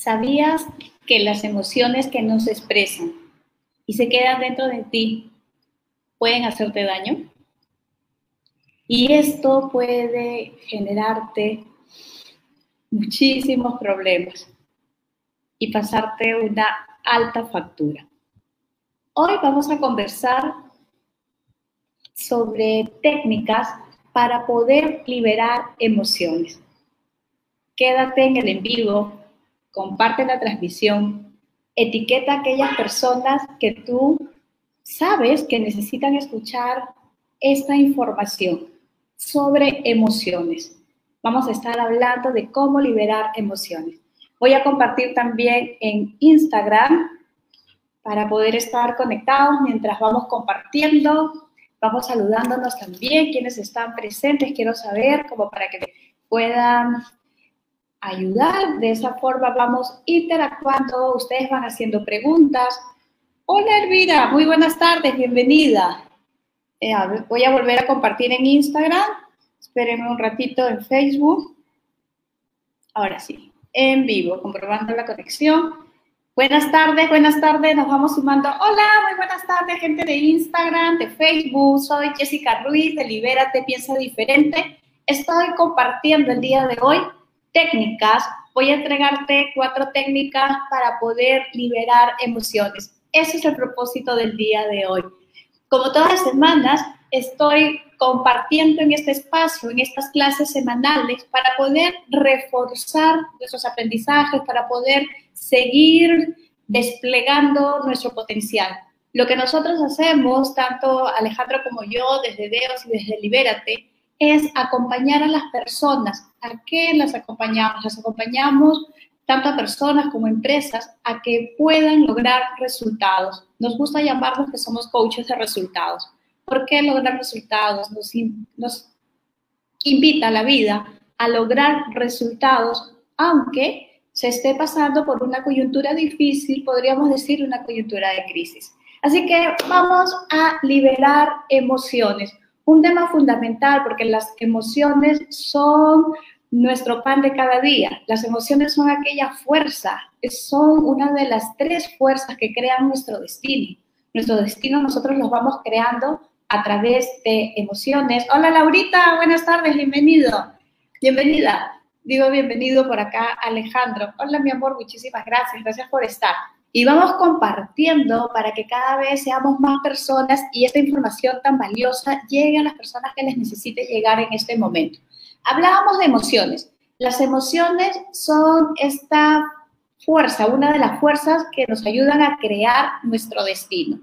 ¿Sabías que las emociones que no se expresan y se quedan dentro de ti pueden hacerte daño? Y esto puede generarte muchísimos problemas y pasarte una alta factura. Hoy vamos a conversar sobre técnicas para poder liberar emociones. Quédate en el en comparte la transmisión, etiqueta a aquellas personas que tú sabes que necesitan escuchar esta información sobre emociones. Vamos a estar hablando de cómo liberar emociones. Voy a compartir también en Instagram para poder estar conectados mientras vamos compartiendo. Vamos saludándonos también, quienes están presentes, quiero saber, como para que puedan ayudar. De esa forma vamos interactuando, ustedes van haciendo preguntas. Hola Elvira, muy buenas tardes, bienvenida. Eh, voy a volver a compartir en Instagram. Espérenme un ratito en Facebook. Ahora sí, en vivo, comprobando la conexión. Buenas tardes, buenas tardes, nos vamos sumando. Hola, muy buenas tardes, gente de Instagram, de Facebook. Soy Jessica Ruiz de Libérate, Piensa Diferente. Estoy compartiendo el día de hoy técnicas. Voy a entregarte cuatro técnicas para poder liberar emociones. Ese es el propósito del día de hoy. Como todas las semanas, estoy compartiendo en este espacio, en estas clases semanales, para poder reforzar nuestros aprendizajes, para poder seguir desplegando nuestro potencial. Lo que nosotros hacemos, tanto Alejandro como yo, desde Deos y desde Libérate, es acompañar a las personas. ¿A qué las acompañamos? Las acompañamos tanto a personas como empresas a que puedan lograr resultados. Nos gusta llamarnos que somos coaches de resultados. ¿Por qué lograr resultados? Nos, nos invita la vida a lograr resultados, aunque se esté pasando por una coyuntura difícil, podríamos decir una coyuntura de crisis. Así que vamos a liberar emociones. Un tema fundamental porque las emociones son nuestro pan de cada día. Las emociones son aquella fuerza, son una de las tres fuerzas que crean nuestro destino. Nuestro destino nosotros los vamos creando a través de emociones. Hola Laurita, buenas tardes, bienvenido. Bienvenida. Digo bienvenido por acá Alejandro. Hola mi amor, muchísimas gracias, gracias por estar. Y vamos compartiendo para que cada vez seamos más personas y esta información tan valiosa llegue a las personas que les necesite llegar en este momento. Hablábamos de emociones. Las emociones son esta fuerza, una de las fuerzas que nos ayudan a crear nuestro destino.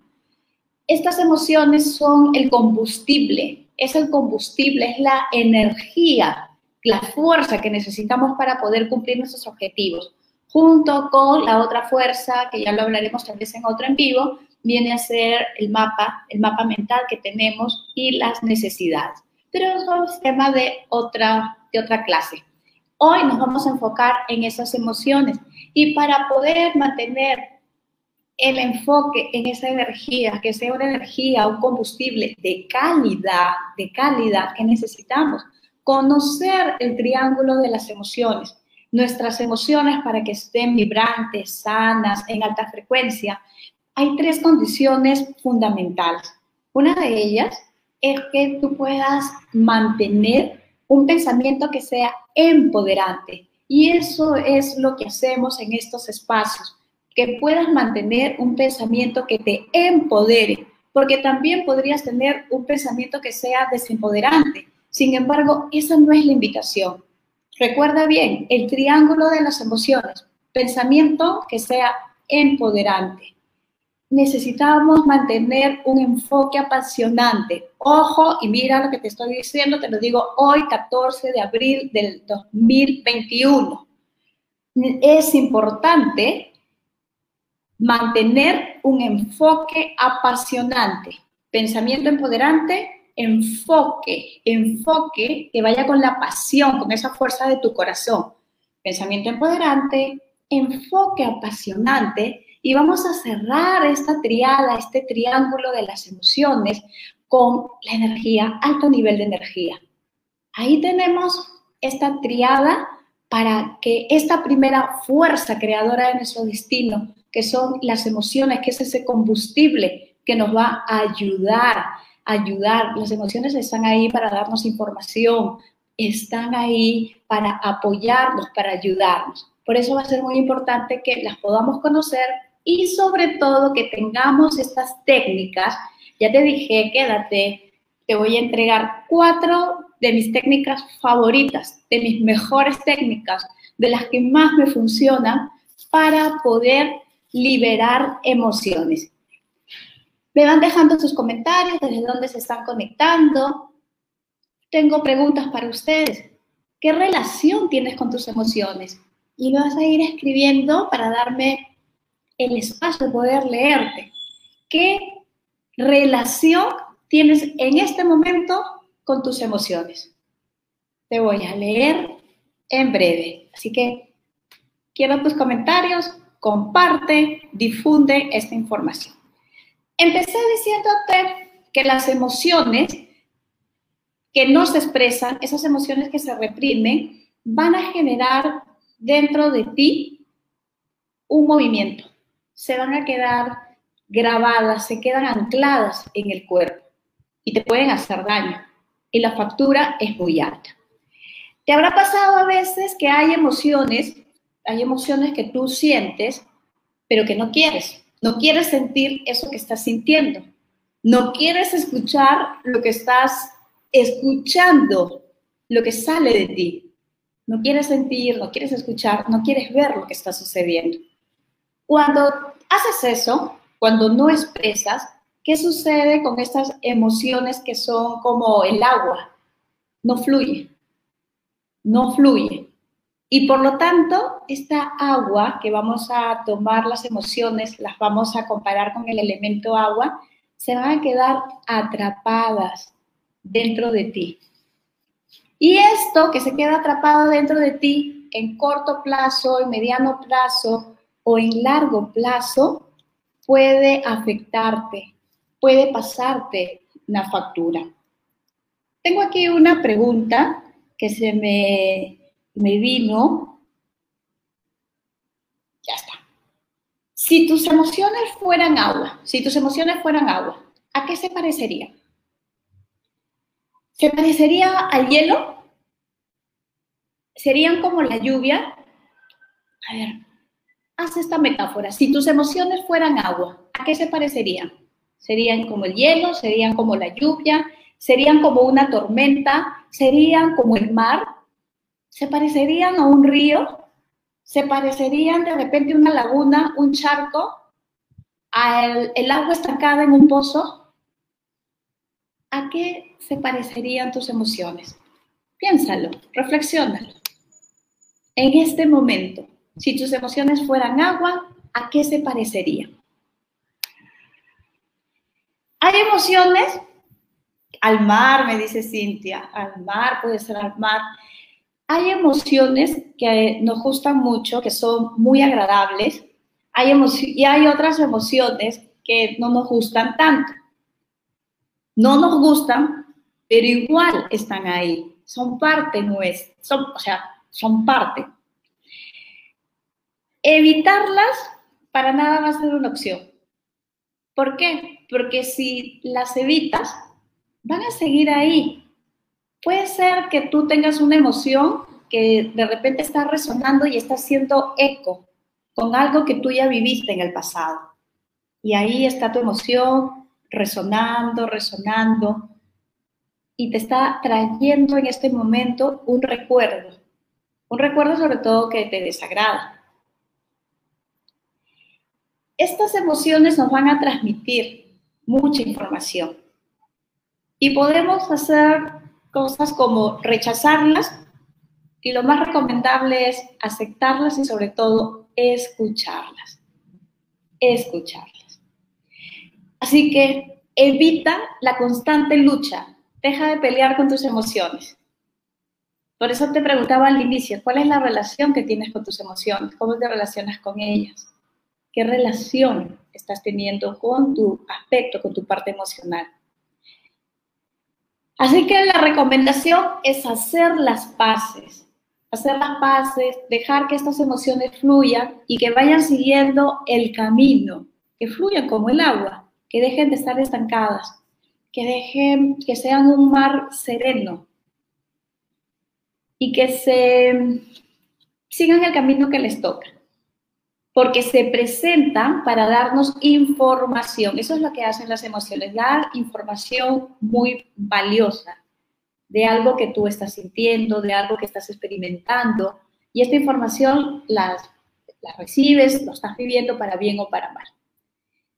Estas emociones son el combustible, es el combustible, es la energía, la fuerza que necesitamos para poder cumplir nuestros objetivos. Junto con la otra fuerza, que ya lo hablaremos tal vez en otro en vivo, viene a ser el mapa, el mapa mental que tenemos y las necesidades. Pero es un tema de otra, de otra clase. Hoy nos vamos a enfocar en esas emociones. Y para poder mantener el enfoque en esa energía, que sea una energía, un combustible de calidad, de calidad que necesitamos, conocer el triángulo de las emociones, nuestras emociones para que estén vibrantes, sanas, en alta frecuencia. Hay tres condiciones fundamentales. Una de ellas es que tú puedas mantener un pensamiento que sea empoderante. Y eso es lo que hacemos en estos espacios, que puedas mantener un pensamiento que te empodere, porque también podrías tener un pensamiento que sea desempoderante. Sin embargo, esa no es la invitación. Recuerda bien, el triángulo de las emociones, pensamiento que sea empoderante, necesitamos mantener un enfoque apasionante. Ojo, y mira lo que te estoy diciendo, te lo digo hoy, 14 de abril del 2021. Es importante mantener un enfoque apasionante. Pensamiento empoderante, enfoque, enfoque que vaya con la pasión, con esa fuerza de tu corazón. Pensamiento empoderante, enfoque apasionante y vamos a cerrar esta triada, este triángulo de las emociones con la energía, alto nivel de energía. Ahí tenemos esta triada para que esta primera fuerza creadora de nuestro destino, que son las emociones, que es ese combustible que nos va a ayudar, ayudar. Las emociones están ahí para darnos información, están ahí para apoyarnos, para ayudarnos. Por eso va a ser muy importante que las podamos conocer y sobre todo que tengamos estas técnicas. Ya te dije, quédate, te voy a entregar cuatro de mis técnicas favoritas, de mis mejores técnicas, de las que más me funcionan para poder liberar emociones. Me van dejando sus comentarios, desde dónde se están conectando. Tengo preguntas para ustedes. ¿Qué relación tienes con tus emociones? Y me vas a ir escribiendo para darme el espacio de poder leerte. ¿Qué relación tienes en este momento con tus emociones. Te voy a leer en breve. Así que quiero tus comentarios, comparte, difunde esta información. Empecé diciéndote que las emociones que no se expresan, esas emociones que se reprimen, van a generar dentro de ti un movimiento. Se van a quedar grabadas, se quedan ancladas en el cuerpo y te pueden hacer daño y la factura es muy alta. ¿Te habrá pasado a veces que hay emociones, hay emociones que tú sientes, pero que no quieres? No quieres sentir eso que estás sintiendo. No quieres escuchar lo que estás escuchando, lo que sale de ti. No quieres sentir, no quieres escuchar, no quieres ver lo que está sucediendo. Cuando haces eso, cuando no expresas, ¿Qué sucede con estas emociones que son como el agua? No fluye, no fluye. Y por lo tanto, esta agua que vamos a tomar las emociones, las vamos a comparar con el elemento agua, se van a quedar atrapadas dentro de ti. Y esto que se queda atrapado dentro de ti en corto plazo, en mediano plazo o en largo plazo, puede afectarte, puede pasarte una factura. Tengo aquí una pregunta que se me, me vino. Ya está. Si tus emociones fueran agua, si tus emociones fueran agua, ¿a qué se parecería? ¿Se parecería al hielo? ¿Serían como la lluvia? A ver, haz esta metáfora. Si tus emociones fueran agua, ¿a qué se parecerían? serían como el hielo, serían como la lluvia, serían como una tormenta, serían como el mar, se parecerían a un río, se parecerían de repente a una laguna, un charco, al el agua estancada en un pozo. ¿A qué se parecerían tus emociones? Piénsalo, reflexiónalo. En este momento, si tus emociones fueran agua, ¿a qué se parecerían? Hay emociones, al mar, me dice Cintia, al mar, puede ser al mar. Hay emociones que nos gustan mucho, que son muy agradables, hay y hay otras emociones que no nos gustan tanto. No nos gustan, pero igual están ahí, son parte nuestra, son, o sea, son parte. Evitarlas para nada va a ser una opción. ¿Por qué? Porque si las evitas, van a seguir ahí. Puede ser que tú tengas una emoción que de repente está resonando y está haciendo eco con algo que tú ya viviste en el pasado. Y ahí está tu emoción resonando, resonando, y te está trayendo en este momento un recuerdo. Un recuerdo sobre todo que te desagrada estas emociones nos van a transmitir mucha información y podemos hacer cosas como rechazarlas y lo más recomendable es aceptarlas y sobre todo escucharlas. Escucharlas. Así que evita la constante lucha. Deja de pelear con tus emociones. Por eso te preguntaba al inicio, ¿cuál es la relación que tienes con tus emociones? ¿Cómo te relacionas con ellas? qué relación estás teniendo con tu aspecto, con tu parte emocional. Así que la recomendación es hacer las paces, hacer las paces, dejar que estas emociones fluyan y que vayan siguiendo el camino, que fluyan como el agua, que dejen de estar estancadas, que dejen, que sean un mar sereno y que se sigan el camino que les toca, porque se presentan para darnos información. Eso es lo que hacen las emociones, dar información muy valiosa de algo que tú estás sintiendo, de algo que estás experimentando, y esta información la, recibes, lo estás viviendo para bien o para mal.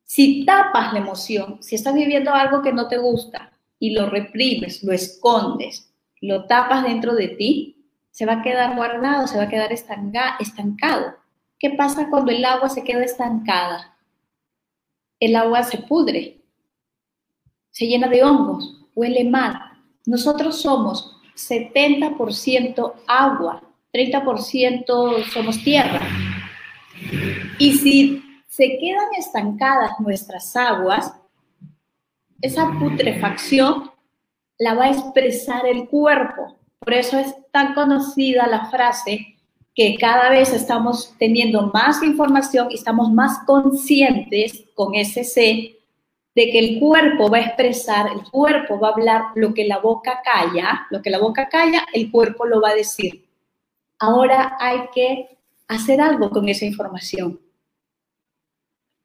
Si tapas la emoción, si estás viviendo algo que no te gusta y lo reprimes, lo escondes, lo tapas dentro de ti, se va a quedar guardado, se va a quedar estancado. ¿Qué pasa cuando el agua se queda estancada? El agua se pudre, se llena de hongos, huele mal, nosotros somos 70% agua, 30% somos tierra. Y si se quedan estancadas nuestras aguas, esa putrefacción la va a expresar el cuerpo. Por eso es tan conocida la frase que cada vez estamos teniendo más información y estamos más conscientes con ese C de que el cuerpo va a expresar, el cuerpo va a hablar lo que la boca calla, lo que la boca calla, el cuerpo lo va a decir. Ahora hay que hacer algo con esa información.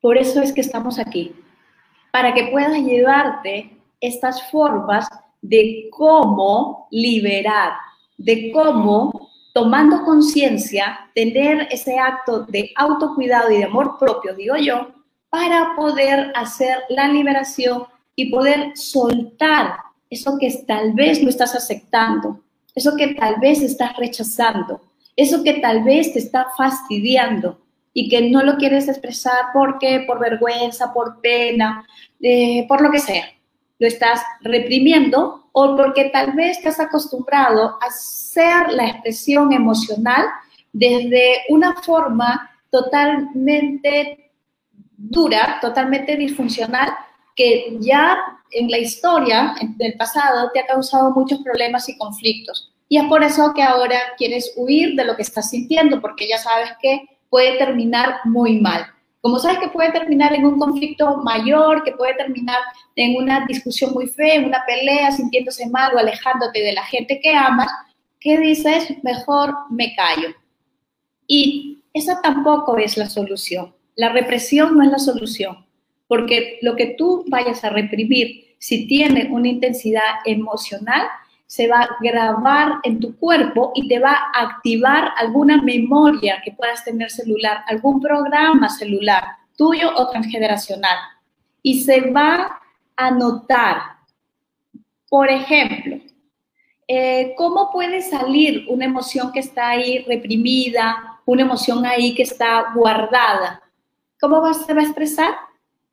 Por eso es que estamos aquí, para que puedas llevarte estas formas de cómo liberar, de cómo, tomando conciencia, tener ese acto de autocuidado y de amor propio, digo yo, para poder hacer la liberación y poder soltar eso que tal vez no estás aceptando, eso que tal vez estás rechazando, eso que tal vez te está fastidiando y que no lo quieres expresar porque por vergüenza, por pena, eh, por lo que sea. Lo estás reprimiendo o porque tal vez te has acostumbrado a hacer la expresión emocional desde una forma totalmente dura, totalmente disfuncional, que ya en la historia del pasado te ha causado muchos problemas y conflictos. Y es por eso que ahora quieres huir de lo que estás sintiendo, porque ya sabes que puede terminar muy mal. Como sabes que puede terminar en un conflicto mayor, que puede terminar en una discusión muy fea, en una pelea, sintiéndose mal o alejándote de la gente que amas, ¿qué dices? Mejor me callo. Y esa tampoco es la solución. La represión no es la solución, porque lo que tú vayas a reprimir, si tiene una intensidad emocional, se va a grabar en tu cuerpo y te va a activar alguna memoria que puedas tener celular, algún programa celular tuyo o transgeneracional. Y se va a notar, por ejemplo, eh, ¿cómo puede salir una emoción que está ahí reprimida, una emoción ahí que está guardada? ¿Cómo se va a expresar?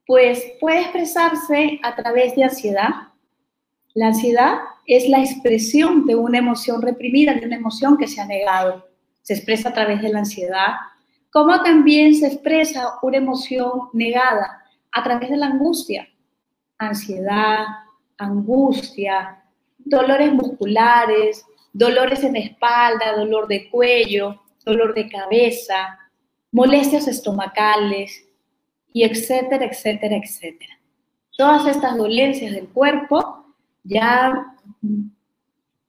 Pues puede expresarse a través de ansiedad. La ansiedad es la expresión de una emoción reprimida, de una emoción que se ha negado. Se expresa a través de la ansiedad. Como también se expresa una emoción negada a través de la angustia. Ansiedad, angustia, dolores musculares, dolores en espalda, dolor de cuello, dolor de cabeza, molestias estomacales y etcétera, etcétera, etcétera. Todas estas dolencias del cuerpo ya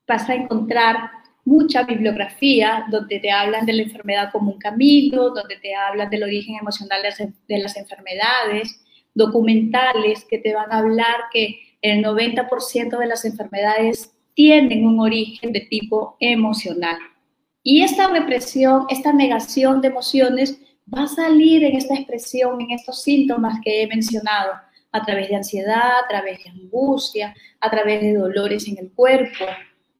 vas a encontrar mucha bibliografía donde te hablan de la enfermedad como un camino, donde te hablan del origen emocional de las enfermedades, documentales que te van a hablar que el 90% de las enfermedades tienen un origen de tipo emocional. Y esta represión, esta negación de emociones va a salir en esta expresión, en estos síntomas que he mencionado, a través de ansiedad, a través de angustia, a través de dolores en el cuerpo,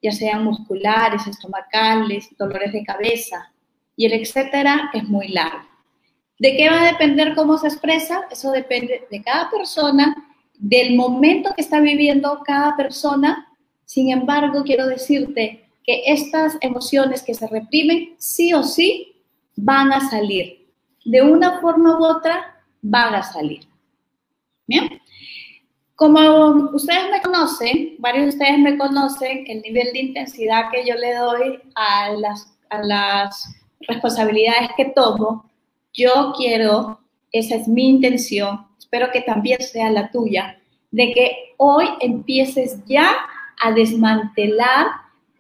ya sean musculares, estomacales, dolores de cabeza, y el etcétera es muy largo. ¿De qué va a depender cómo se expresa? Eso depende de cada persona, del momento que está viviendo cada persona. Sin embargo, quiero decirte que estas emociones que se reprimen, sí o sí, van a salir. De una forma u otra, van a salir. Bien. Como ustedes me conocen, varios de ustedes me conocen, el nivel de intensidad que yo le doy a, las, a las responsabilidades que tomo, yo quiero, esa es mi intención, espero que también sea la tuya, de que hoy empieces ya a desmantelar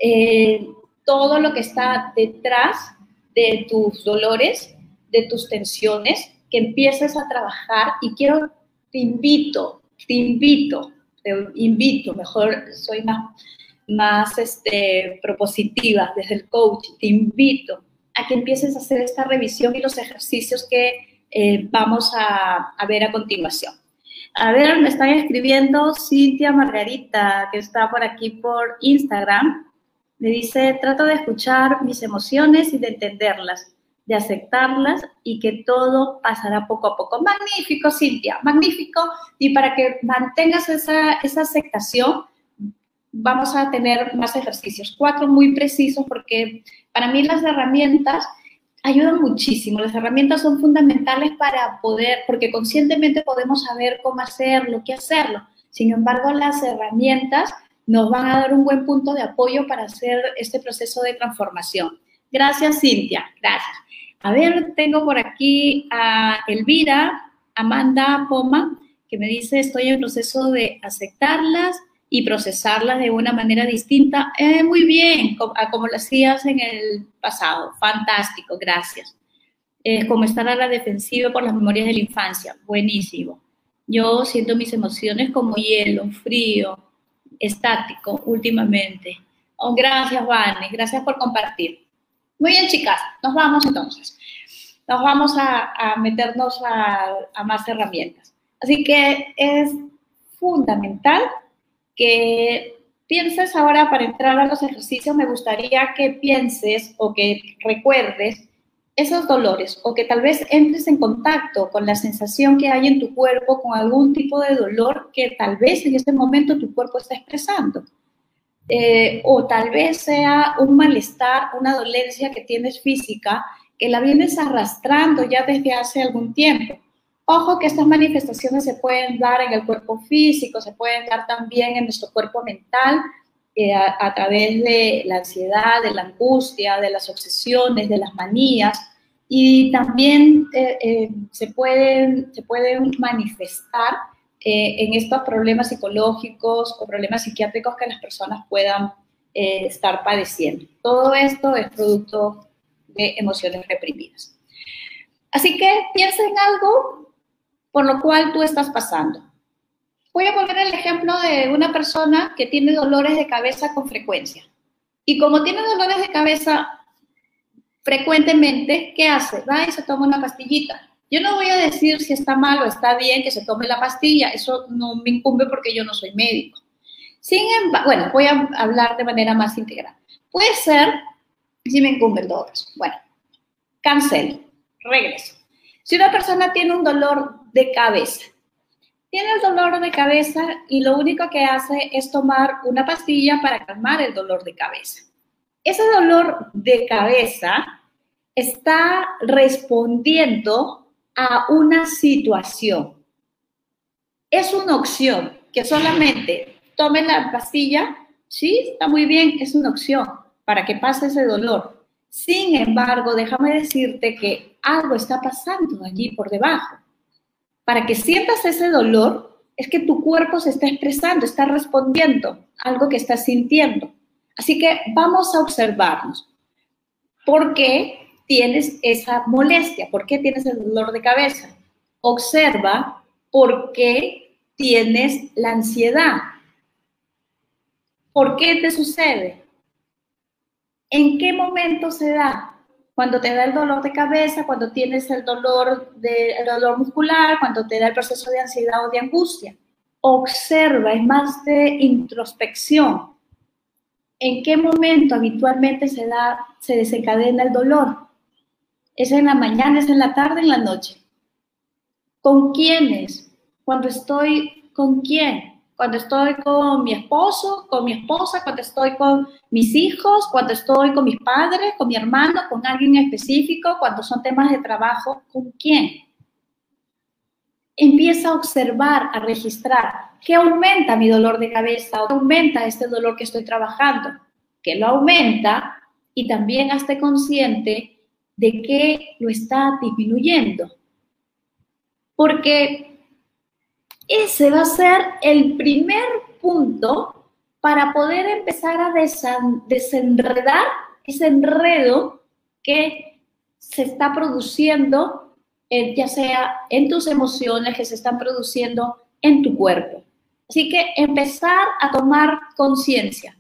eh, todo lo que está detrás de tus dolores, de tus tensiones, que empieces a trabajar y quiero, te invito, te invito, te invito, mejor soy más, más este, propositiva desde el coach, te invito a que empieces a hacer esta revisión y los ejercicios que eh, vamos a, a ver a continuación. A ver, me están escribiendo Cintia Margarita, que está por aquí por Instagram. Me dice, trato de escuchar mis emociones y de entenderlas, de aceptarlas y que todo pasará poco a poco. Magnífico, Cintia, magnífico. Y para que mantengas esa, esa aceptación, vamos a tener más ejercicios, cuatro muy precisos, porque para mí las herramientas ayudan muchísimo. Las herramientas son fundamentales para poder, porque conscientemente podemos saber cómo hacerlo, qué hacerlo. Sin embargo, las herramientas nos van a dar un buen punto de apoyo para hacer este proceso de transformación. Gracias, Cintia. Gracias. A ver, tengo por aquí a Elvira, Amanda Poma, que me dice, estoy en proceso de aceptarlas y procesarlas de una manera distinta. Eh, muy bien, como lo hacías en el pasado. Fantástico, gracias. Eh, como estar a la defensiva por las memorias de la infancia. Buenísimo. Yo siento mis emociones como hielo, frío, estático últimamente. Oh, gracias, Vane. Gracias por compartir. Muy bien, chicas. Nos vamos entonces. Nos vamos a, meternos a más herramientas. Así que es fundamental que pienses ahora para entrar a los ejercicios, me gustaría que pienses o que recuerdes esos dolores o que tal vez entres en contacto con la sensación que hay en tu cuerpo, con algún tipo de dolor que tal vez en este momento tu cuerpo está expresando. Eh, o tal vez sea un malestar, una dolencia que tienes física que la vienes arrastrando ya desde hace algún tiempo. Ojo que estas manifestaciones se pueden dar en el cuerpo físico, se pueden dar también en nuestro cuerpo mental, eh, a, través de la ansiedad, de la angustia, de las obsesiones, de las manías, y también eh, eh, se, pueden, se pueden manifestar en estos problemas psicológicos o problemas psiquiátricos que las personas puedan estar padeciendo. Todo esto es producto de emociones reprimidas. Así que piensa en algo por lo cual tú estás pasando. Voy a poner el ejemplo de una persona que tiene dolores de cabeza con frecuencia. Y como tiene dolores de cabeza frecuentemente, ¿qué hace? Va y se toma una pastillita. Yo no voy a decir si está mal o está bien que se tome la pastilla, eso no me incumbe porque yo no soy médico. Sin embargo, bueno, voy a hablar de manera más integral. Puede ser, si me incumbe todo eso. Bueno, cancelo, regreso. Si una persona tiene un dolor de cabeza, tiene el dolor de cabeza y lo único que hace es tomar una pastilla para calmar el dolor de cabeza. Ese dolor de cabeza está respondiendo a una situación. Es una opción que solamente tome la pastilla, sí, está muy bien, es una opción para que pase ese dolor. Sin embargo, déjame decirte que algo está pasando allí por debajo. Para que sientas ese dolor, es que tu cuerpo se está expresando, está respondiendo a algo que estás sintiendo. Así que vamos a observarnos. ¿Por qué tienes esa molestia? ¿Por qué tienes el dolor de cabeza? Observa por qué tienes la ansiedad. ¿Por qué te sucede? ¿En qué momento se da? cuando te da el dolor de cabeza, cuando tienes el dolor, de, dolor muscular, cuando te da el proceso de ansiedad o de angustia. Observa, es más de introspección. ¿En qué momento habitualmente se, da, se desencadena el dolor? ¿Es en la mañana, es en la tarde, en la noche? ¿Con quiénes? Cuando estoy con quién? cuando estoy con mi esposo, con mi esposa, cuando estoy con mis hijos, cuando estoy con mis padres, con mi hermano, con alguien específico, cuando son temas de trabajo, ¿con quién? Empieza a observar, a registrar. ¿Qué aumenta mi dolor de cabeza? ¿O qué aumenta este dolor que estoy trabajando? ¿Qué lo aumenta? y también hazte consciente de que lo está disminuyendo. Porque ese va a ser el primer punto para poder empezar a desenredar ese enredo que se está produciendo, ya sea en tus emociones, que se están produciendo en tu cuerpo. Así que empezar a tomar conciencia.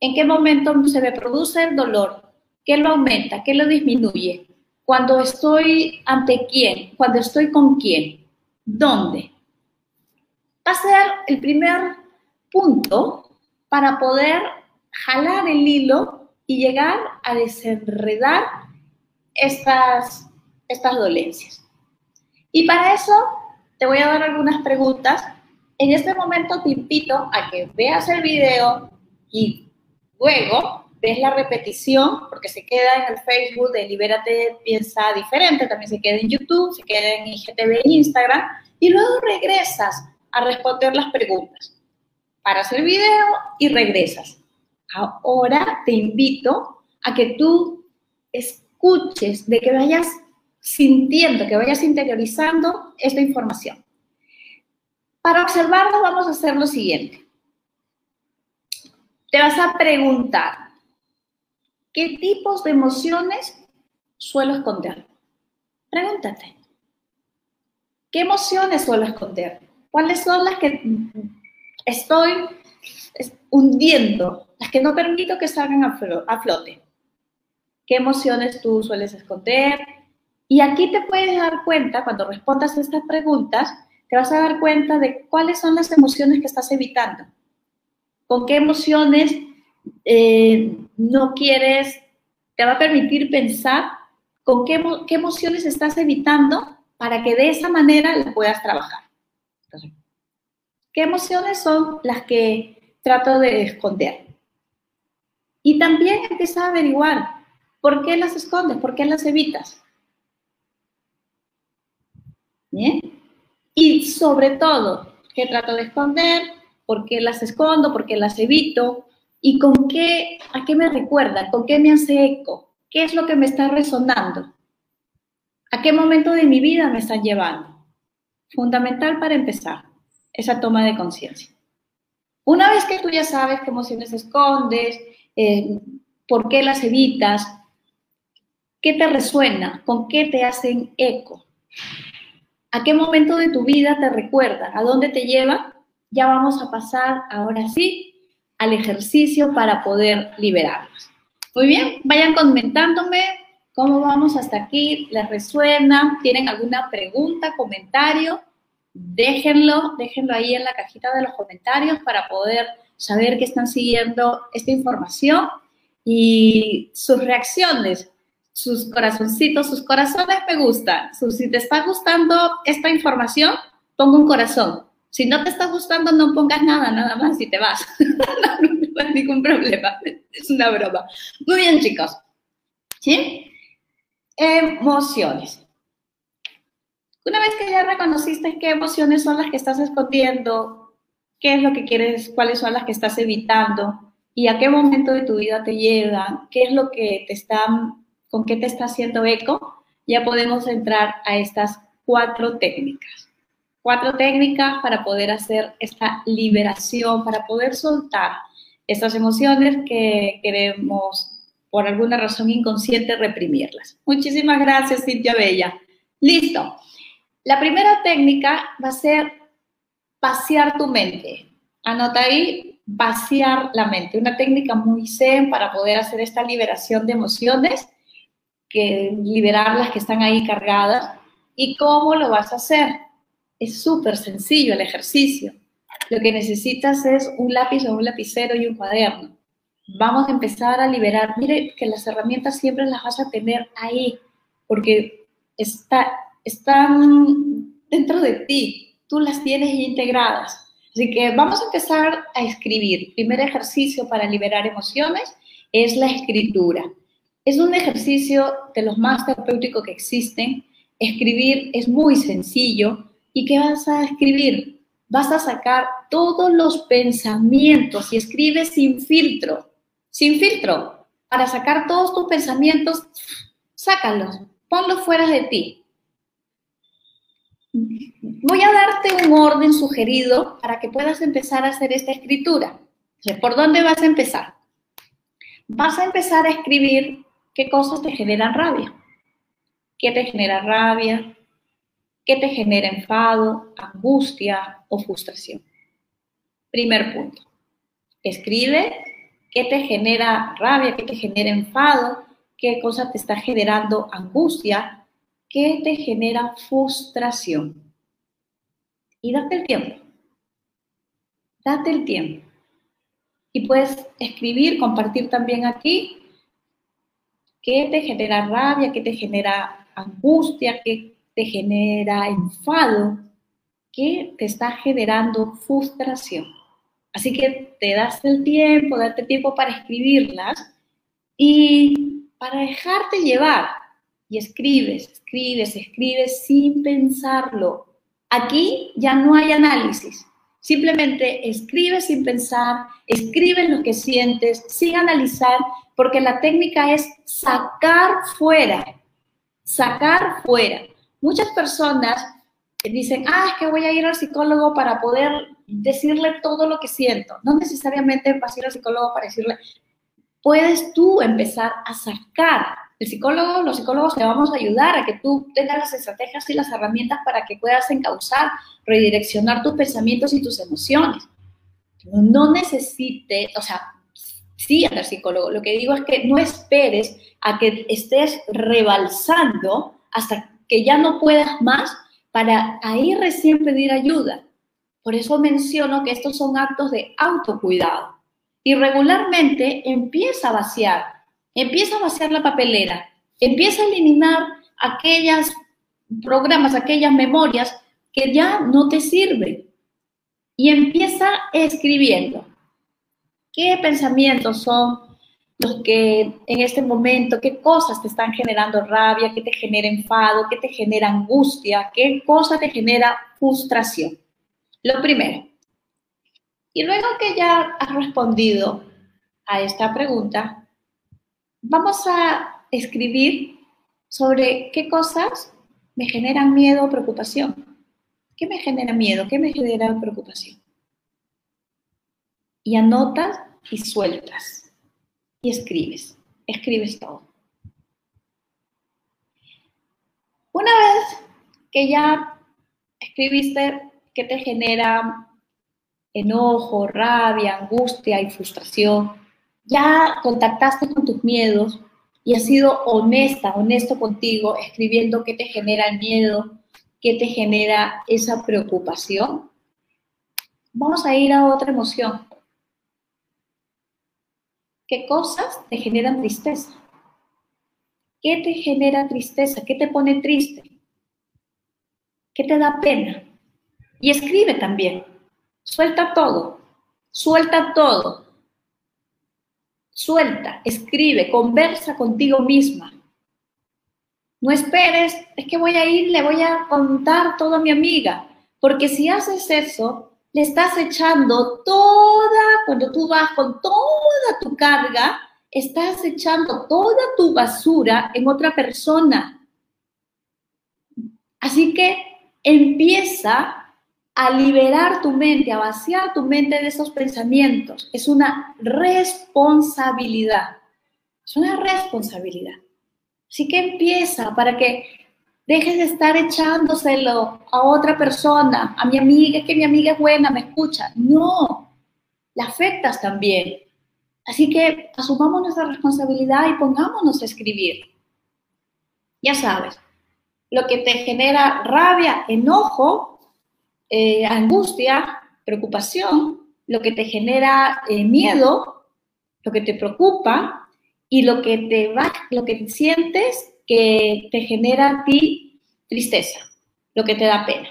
¿En qué momento se me produce el dolor? ¿Qué lo aumenta? ¿Qué lo disminuye? Cuando estoy ante quién? Cuando estoy con quién? ¿Dónde? Va a ser el primer punto para poder jalar el hilo y llegar a desenredar estas, estas dolencias. Y para eso te voy a dar algunas preguntas. En este momento te invito a que veas el video y luego ves la repetición, porque se queda en el Facebook de Libérate Piensa Diferente, también se queda en YouTube, se queda en IGTV e Instagram, y luego regresas a responder las preguntas. Paras el video y regresas. Ahora te invito a que tú escuches, de que vayas sintiendo, que vayas interiorizando esta información. Para observarlo vamos a hacer lo siguiente. Te vas a preguntar, ¿qué tipos de emociones suelo esconder? Pregúntate, ¿qué emociones suelo esconder? ¿Cuáles son las que estoy hundiendo, las que no permito que salgan a flote? ¿Qué emociones tú sueles esconder? Y aquí te puedes dar cuenta, cuando respondas a estas preguntas, te vas a dar cuenta de cuáles son las emociones que estás evitando. ¿Con qué emociones eh, no quieres? Te va a permitir pensar con qué, emociones estás evitando para que de esa manera las puedas trabajar. ¿Qué emociones son las que trato de esconder? Y también empieza a averiguar por qué las escondes, por qué las evitas. ¿Bien? Y sobre todo, ¿qué trato de esconder? ¿Por qué las escondo? ¿Por qué las evito? ¿Y con qué, a qué me recuerda? ¿Con qué me hace eco? ¿Qué es lo que me está resonando? ¿A qué momento de mi vida me están llevando? Fundamental para empezar, esa toma de conciencia. Una vez que tú ya sabes qué emociones escondes, eh, por qué las evitas, qué te resuena, con qué te hacen eco, ¿A qué momento de tu vida te recuerda? ¿A dónde te lleva? Ya vamos a pasar ahora sí al ejercicio para poder liberarlos. Muy bien, vayan comentándome cómo vamos hasta aquí, les resuena, tienen alguna pregunta, comentario, déjenlo, déjenlo ahí en la cajita de los comentarios para poder saber que están siguiendo esta información y sus reacciones sus corazoncitos, sus corazones me gustan. Si te está gustando esta información, pongo un corazón. Si no te está gustando, no pongas nada, nada más y te vas. no, hay ningún problema. Es una broma. Muy bien, chicos. ¿Sí? Emociones. Una vez que ya reconociste qué emociones son las que estás escondiendo, qué es lo que quieres, cuáles son las que estás evitando y a qué momento de tu vida te llegan, qué es lo que te están con qué te está haciendo eco, ya podemos entrar a estas cuatro técnicas. Cuatro técnicas para poder hacer esta liberación, para poder soltar estas emociones que queremos, por alguna razón inconsciente, reprimirlas. Muchísimas gracias, Cintia Bella. Listo. La primera técnica va a ser vaciar tu mente. Anota ahí, vaciar la mente. Una técnica muy zen para poder hacer esta liberación de emociones que liberar las que están ahí cargadas. ¿Y cómo lo vas a hacer? Es súper sencillo el ejercicio. Lo que necesitas es un lápiz o un lapicero y un cuaderno. Vamos a empezar a liberar. Mire que las herramientas siempre las vas a tener ahí, porque está, están dentro de ti. Tú las tienes integradas. Así que vamos a empezar a escribir. Primer ejercicio para liberar emociones es la escritura. Es un ejercicio de los más terapéuticos que existen. Escribir es muy sencillo. ¿Y qué vas a escribir? Vas a sacar todos los pensamientos y escribes sin filtro. Sin filtro. para sacar todos tus pensamientos, sácalos, ponlos fuera de ti. Voy a darte un orden sugerido para que puedas empezar a hacer esta escritura. ¿Por dónde vas a empezar? Vas a empezar a escribir qué cosas te generan rabia. ¿Qué te genera rabia? ¿Qué te genera enfado, angustia o frustración? Primer punto. Escribe qué te genera rabia, qué te genera enfado, qué cosa te está generando angustia, qué te genera frustración. Y date el tiempo. Date el tiempo. Y puedes escribir, compartir también aquí qué te genera rabia, qué te genera angustia, qué te genera enfado, qué te está generando frustración. Así que te das el tiempo, date tiempo para escribirlas y para dejarte llevar. Y escribes, escribes, escribes sin pensarlo. Aquí ya no hay análisis. Simplemente escribe sin pensar, escribe lo que sientes, sin analizar, porque la técnica es sacar fuera, sacar fuera. Muchas personas dicen, ah, es que voy a ir al psicólogo para poder decirle todo lo que siento. No necesariamente vas a ir al psicólogo para decirle, puedes tú empezar a sacar. El psicólogo, los psicólogos te vamos a ayudar a que tú tengas las estrategias y las herramientas para que puedas encauzar, redireccionar tus pensamientos y tus emociones. No necesite, o sea, sí al psicólogo. Lo que digo es que no esperes a que estés rebalsando hasta que ya no puedas más para ahí recién pedir ayuda. Por eso menciono que estos son actos de autocuidado. Y regularmente empieza a vaciar, empieza a vaciar la papelera, empieza a eliminar aquellos programas, aquellas memorias que ya no te sirven. Y empieza escribiendo. ¿Qué pensamientos son los que en este momento, qué cosas te están generando rabia, qué te genera enfado, qué te genera angustia, qué cosa te genera frustración. Lo primero. Y luego que ya has respondido a esta pregunta, vamos a escribir sobre qué cosas me generan miedo o preocupación. ¿Qué me genera miedo? ¿Qué me genera preocupación? Y anotas y sueltas. Y escribes. Escribes todo. Una vez que ya escribiste qué te genera enojo, rabia, angustia y frustración, ya contactaste con tus miedos y has sido honesta, honesto contigo, escribiendo qué te genera el miedo, qué te genera esa preocupación, vamos a ir a otra emoción. ¿Qué cosas te generan tristeza? ¿Qué te genera tristeza? ¿Qué te pone triste? ¿Qué te da pena? Y escribe también. Suelta todo. Suelta todo. Suelta, escribe, conversa contigo misma. No esperes, es que voy a ir, le voy a contar todo a mi amiga. Porque si haces eso, le estás echando toda, cuando tú vas con toda tu carga, estás echando toda tu basura en otra persona. Así que empieza a liberar tu mente, a vaciar tu mente de esos pensamientos. Es una responsabilidad. Es una responsabilidad. Así que empieza para que dejes de estar echándoselo a otra persona, a mi amiga, es que mi amiga es buena, me escucha. No, la afectas también. Así que asumamos nuestra responsabilidad y pongámonos a escribir. Ya sabes, lo que te genera rabia, enojo, eh, angustia, preocupación, lo que te genera eh, miedo, lo que te preocupa y lo que te va, lo que sientes que te genera a ti tristeza, lo que te da pena.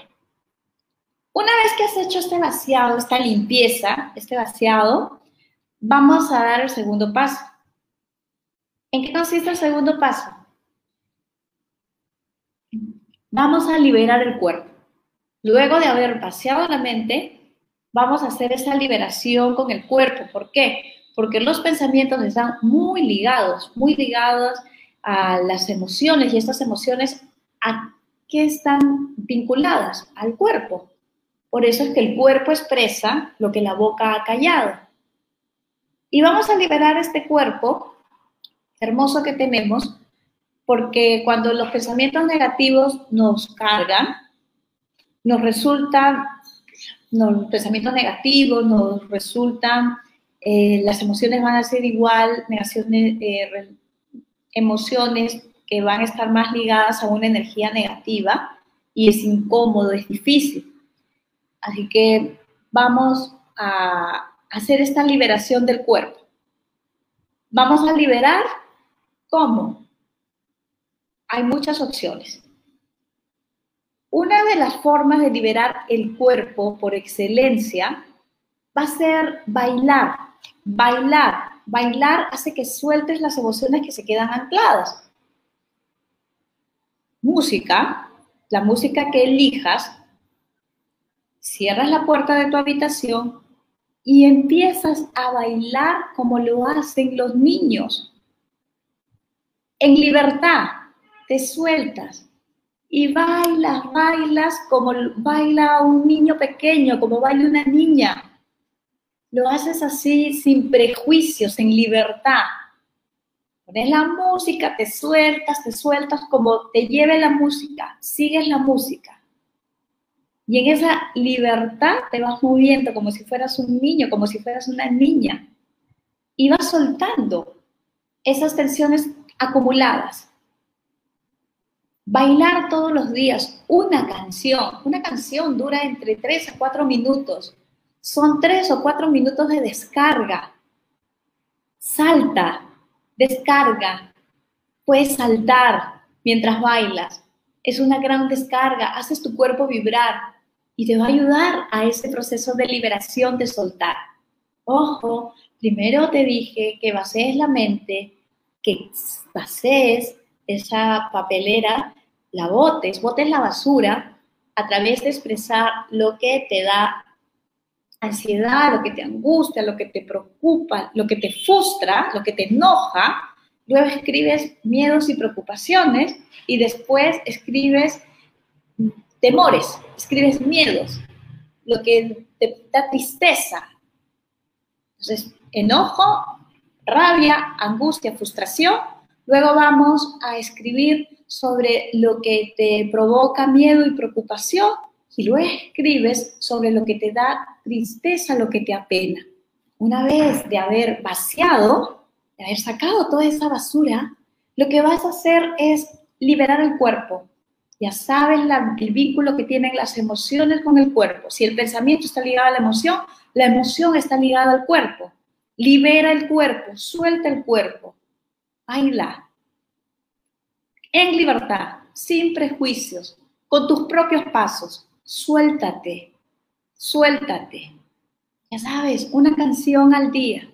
Una vez que has hecho este vaciado, esta limpieza, este vaciado, vamos a dar el segundo paso. ¿En qué consiste el segundo paso? Vamos a liberar el cuerpo. Luego de haber vaciado la mente, vamos a hacer esa liberación con el cuerpo. ¿Por qué? porque los pensamientos están muy ligados, muy ligados a las emociones y estas emociones a qué están vinculadas al cuerpo. Por eso es que el cuerpo expresa lo que la boca ha callado. Y vamos a liberar este cuerpo hermoso que tenemos, porque cuando los pensamientos negativos nos cargan, nos resultan, los pensamientos negativos nos resultan, eh, las emociones van a ser igual, eh, emociones que van a estar más ligadas a una energía negativa y es incómodo, es difícil. Así que vamos a hacer esta liberación del cuerpo. Vamos a liberar cómo. Hay muchas opciones. Una de las formas de liberar el cuerpo por excelencia va a ser bailar. Bailar. Bailar hace que sueltes las emociones que se quedan ancladas. Música, la música que elijas, cierras la puerta de tu habitación y empiezas a bailar como lo hacen los niños. En libertad, te sueltas y bailas, bailas como baila un niño pequeño, como baila una niña. Lo haces así, sin prejuicios, en libertad. Pones la música, te sueltas, te sueltas como te lleve la música, sigues la música. Y en esa libertad te vas moviendo como si fueras un niño, como si fueras una niña. Y vas soltando esas tensiones acumuladas. Bailar todos los días una canción. Una canción dura entre 3 a 4 minutos. Son 3 o 4 minutos de descarga. Salta, descarga. Puedes saltar mientras bailas. Es una gran descarga. Haces tu cuerpo vibrar y te va a ayudar a ese proceso de liberación, de soltar. Ojo, primero te dije que vacíes la mente, que vacíes esa papelera, la botes, botes la basura a través de expresar lo que te da ansiedad, lo que te angustia, lo que te preocupa, lo que te frustra, lo que te enoja. Luego escribes miedos y preocupaciones y después escribes temores, escribes miedos, lo que te da tristeza. Entonces, enojo, rabia, angustia, frustración. Luego vamos a escribir sobre lo que te provoca miedo y preocupación y luego escribes sobre lo que te da tristeza, lo que te apena. Una vez de haber vaciado, de haber sacado toda esa basura, lo que vas a hacer es liberar el cuerpo, ya sabes el vínculo que tienen las emociones con el cuerpo. Si el pensamiento está ligado a la emoción, la emoción está ligada al cuerpo. Libera el cuerpo, suelta el cuerpo, baila. En libertad, sin prejuicios, con tus propios pasos. Suéltate, suéltate. Ya sabes, una canción al día.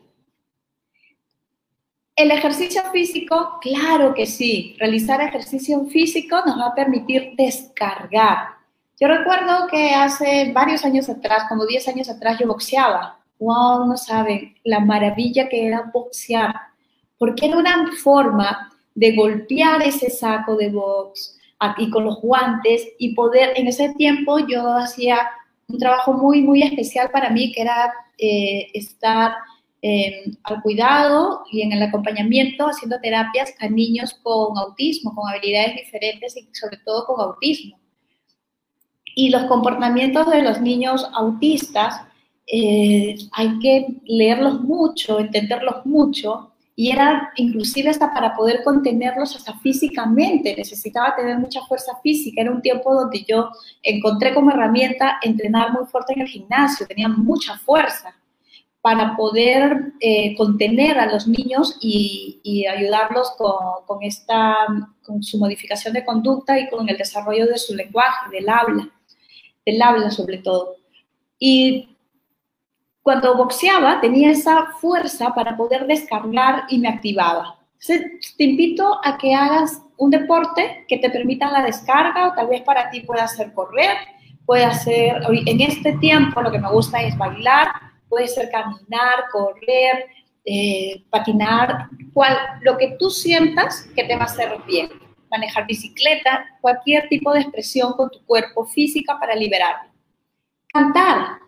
El ejercicio físico, claro que sí. Realizar ejercicio físico nos va a permitir descargar. Yo recuerdo que hace varios años atrás, como 10 años atrás, yo boxeaba. Wow, no saben la maravilla que era boxear. Porque era una forma de golpear ese saco de box aquí con los guantes y poder, en ese tiempo yo hacía un trabajo muy, muy especial para mí, que era eh, estar al cuidado y en el acompañamiento haciendo terapias a niños con autismo, con habilidades diferentes y sobre todo con autismo. Y los comportamientos de los niños autistas eh, hay que leerlos mucho, entenderlos mucho y era inclusive hasta para poder contenerlos hasta físicamente, necesitaba tener mucha fuerza física, era un tiempo donde yo encontré como herramienta entrenar muy fuerte en el gimnasio, tenía mucha fuerza para poder eh, contener a los niños y, ayudarlos con, esta, con su modificación de conducta y con el desarrollo de su lenguaje, del habla, del habla sobre todo. Y cuando boxeaba tenía esa fuerza para poder descargar y me activaba. Entonces, te invito a que hagas un deporte que te permita la descarga o tal vez para ti pueda ser correr, puede ser, en este tiempo lo que me gusta es bailar, puede ser caminar, correr, eh, patinar, cual, lo que tú sientas que te va a hacer bien. Manejar bicicleta, cualquier tipo de expresión con tu cuerpo física para liberarlo. Cantar.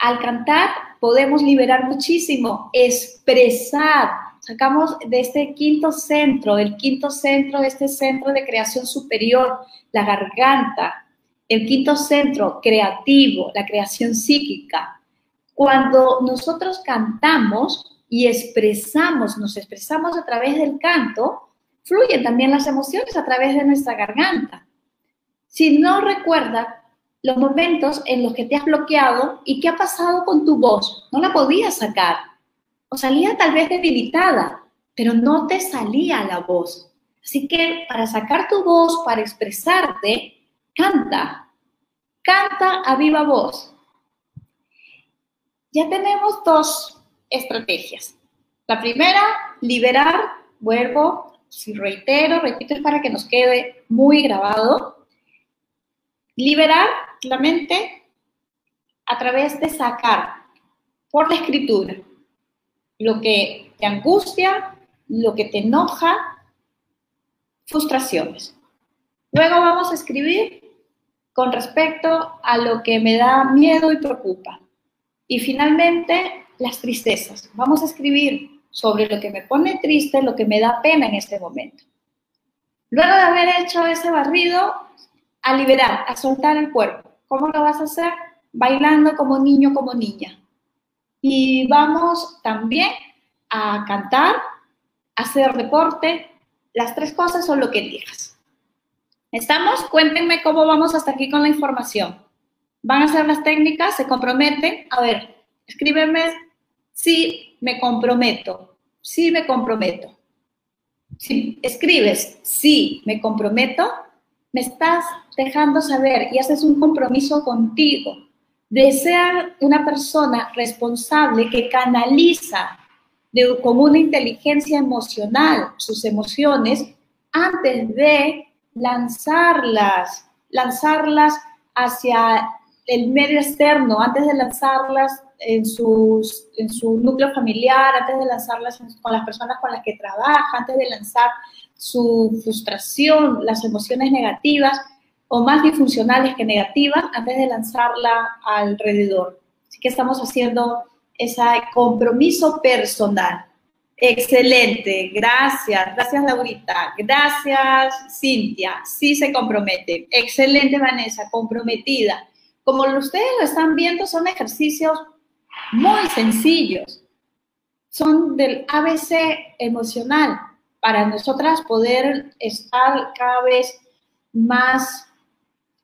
Al cantar podemos liberar muchísimo, expresar. Sacamos de este quinto centro, el quinto centro, este centro de creación superior, la garganta, el quinto centro creativo, la creación psíquica. Cuando nosotros cantamos y expresamos, nos expresamos a través del canto, fluyen también las emociones a través de nuestra garganta. Si no recuerda los momentos en los que te has bloqueado y qué ha pasado con tu voz, no la podías sacar o salía tal vez debilitada, pero no te salía la voz. Así que para sacar tu voz, para expresarte, canta. Canta a viva voz. Ya tenemos dos estrategias. La primera, liberar, vuelvo, si reitero, repito, es para que nos quede muy grabado. Liberar la mente a través de sacar por la escritura lo que te angustia, lo que te enoja, frustraciones. Luego vamos a escribir con respecto a lo que me da miedo y preocupa. Y finalmente, las tristezas. Vamos a escribir sobre lo que me pone triste, lo que me da pena en este momento. Luego de haber hecho ese barrido, a liberar, a soltar el cuerpo. ¿Cómo lo vas a hacer? Bailando como niño, como niña. Y vamos también a cantar, a hacer deporte. Las tres cosas son lo que elijas. ¿Estamos? Cuéntenme cómo vamos hasta aquí con la información. ¿Van a hacer las técnicas? ¿Se comprometen? A ver, escríbeme sí me comprometo. Sí me comprometo. Si escribes sí me comprometo, me estás dejando saber y haces un compromiso contigo. De ser una persona responsable que canaliza con una inteligencia emocional sus emociones antes de lanzarlas, lanzarlas hacia el medio externo, antes de lanzarlas en, sus, en su núcleo familiar, antes de lanzarlas con las personas con las que trabaja, antes de lanzar su frustración, las emociones negativas o más disfuncionales que negativas, antes de lanzarla alrededor. Así que estamos haciendo ese compromiso personal. Excelente, gracias, gracias Laurita, gracias Cintia, sí se compromete. Excelente Vanessa, comprometida. Como ustedes lo están viendo, son ejercicios muy sencillos. Son del ABC emocional para nosotras poder estar cada vez más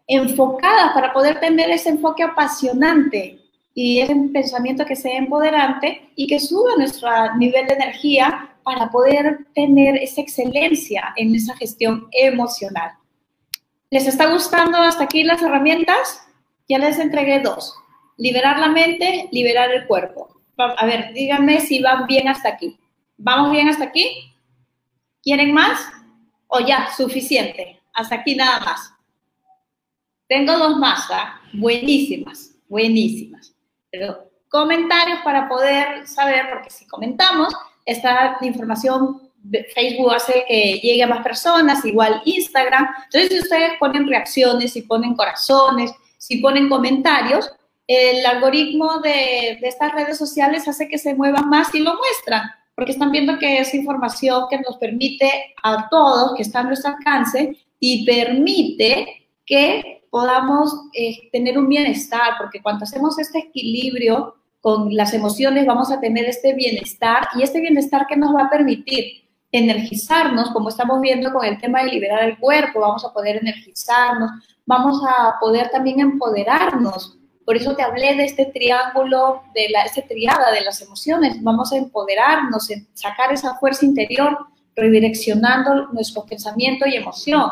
enfocadas, para poder tener ese enfoque apasionante y ese pensamiento que sea empoderante y que suba nuestro nivel de energía para poder tener esa excelencia en esa gestión emocional. ¿Les está gustando hasta aquí las herramientas? Ya les entregué dos. Liberar la mente, liberar el cuerpo. A ver, díganme si van bien hasta aquí. ¿Vamos bien hasta aquí? ¿Quieren más? ¿O ya, suficiente? Hasta aquí nada más. Tengo dos más, ¿ah? Buenísimas, buenísimas. Pero comentarios para poder saber, porque si comentamos, esta información Facebook hace que llegue a más personas, igual Instagram. Entonces, si ustedes ponen reacciones, si ponen corazones, si ponen comentarios, el algoritmo de, estas redes sociales hace que se muevan más y lo muestran, porque están viendo que es información que nos permite a todos, que está a nuestro alcance y permite que podamos eh, tener un bienestar, porque cuando hacemos este equilibrio con las emociones vamos a tener este bienestar y este bienestar que nos va a permitir energizarnos, como estamos viendo con el tema de liberar el cuerpo, vamos a poder energizarnos, vamos a poder también empoderarnos. Por eso te hablé de este triángulo, de la, esta triada de las emociones. Vamos a empoderarnos, sacar esa fuerza interior, redireccionando nuestro pensamiento y emoción.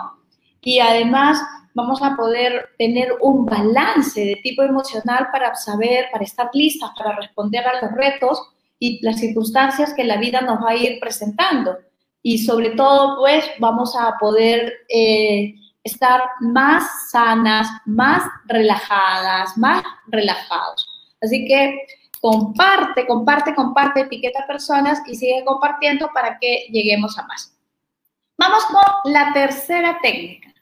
Y además vamos a poder tener un balance de tipo emocional para saber, para estar listas, para responder a los retos y las circunstancias que la vida nos va a ir presentando. Y sobre todo, pues, vamos a poder eh, estar más sanas, más relajadas, más relajados. Así que comparte, comparte, comparte, etiqueta personas y sigue compartiendo para que lleguemos a más. Vamos con la tercera técnica.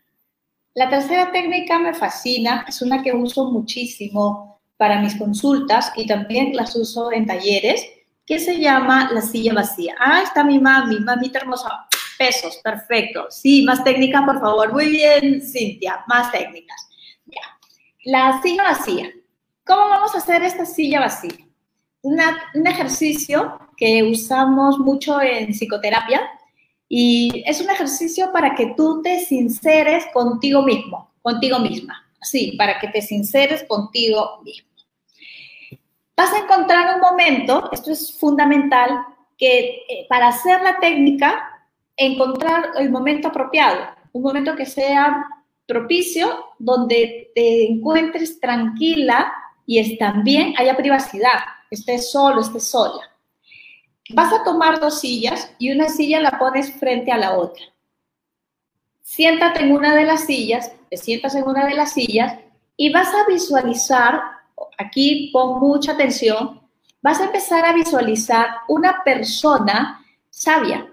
La tercera técnica me fascina, es una que uso muchísimo para mis consultas y también las uso en talleres, que se llama la silla vacía. Ah, está mi mami, mamita hermosa. Pesos, perfecto. Sí, más técnicas, por favor. Muy bien, Cintia, más técnicas. La silla vacía. ¿Cómo vamos a hacer esta silla vacía? un ejercicio que usamos mucho en psicoterapia y es un ejercicio para que tú te sinceres contigo mismo, contigo misma. Así, para que te sinceres contigo mismo. Vas a encontrar un momento, esto es fundamental, que eh, para hacer la técnica, encontrar el momento apropiado, un momento que sea propicio, donde te encuentres tranquila y también haya privacidad, estés solo, estés sola. Vas a tomar dos sillas y una silla la pones frente a la otra. Siéntate en una de las sillas, te sientas en una de las sillas y vas a visualizar, aquí pon mucha atención, vas a empezar a visualizar una persona sabia.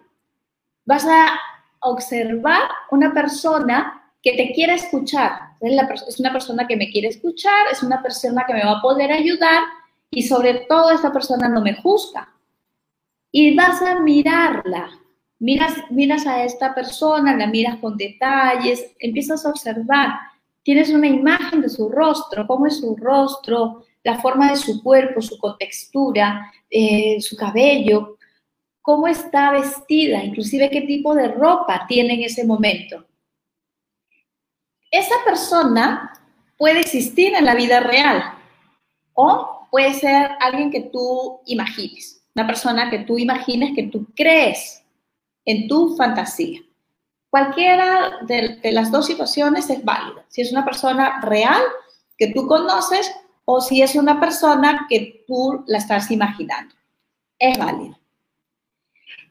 Vas a observar una persona que te quiere escuchar. Es una persona que me quiere escuchar, es una persona que me va a poder ayudar y sobre todo esta persona no me juzga. Y vas a mirarla, miras, miras a esta persona, la miras con detalles, empiezas a observar, tienes una imagen de su rostro, cómo es su rostro, la forma de su cuerpo, su contextura, eh, su cabello, cómo está vestida, inclusive qué tipo de ropa tiene en ese momento esa persona puede existir en la vida real o puede ser alguien que tú imagines, una persona que tú imagines, que tú crees en tu fantasía. Cualquiera de, las dos situaciones es válida. Si es una persona real que tú conoces o si es una persona que tú la estás imaginando. Es válido.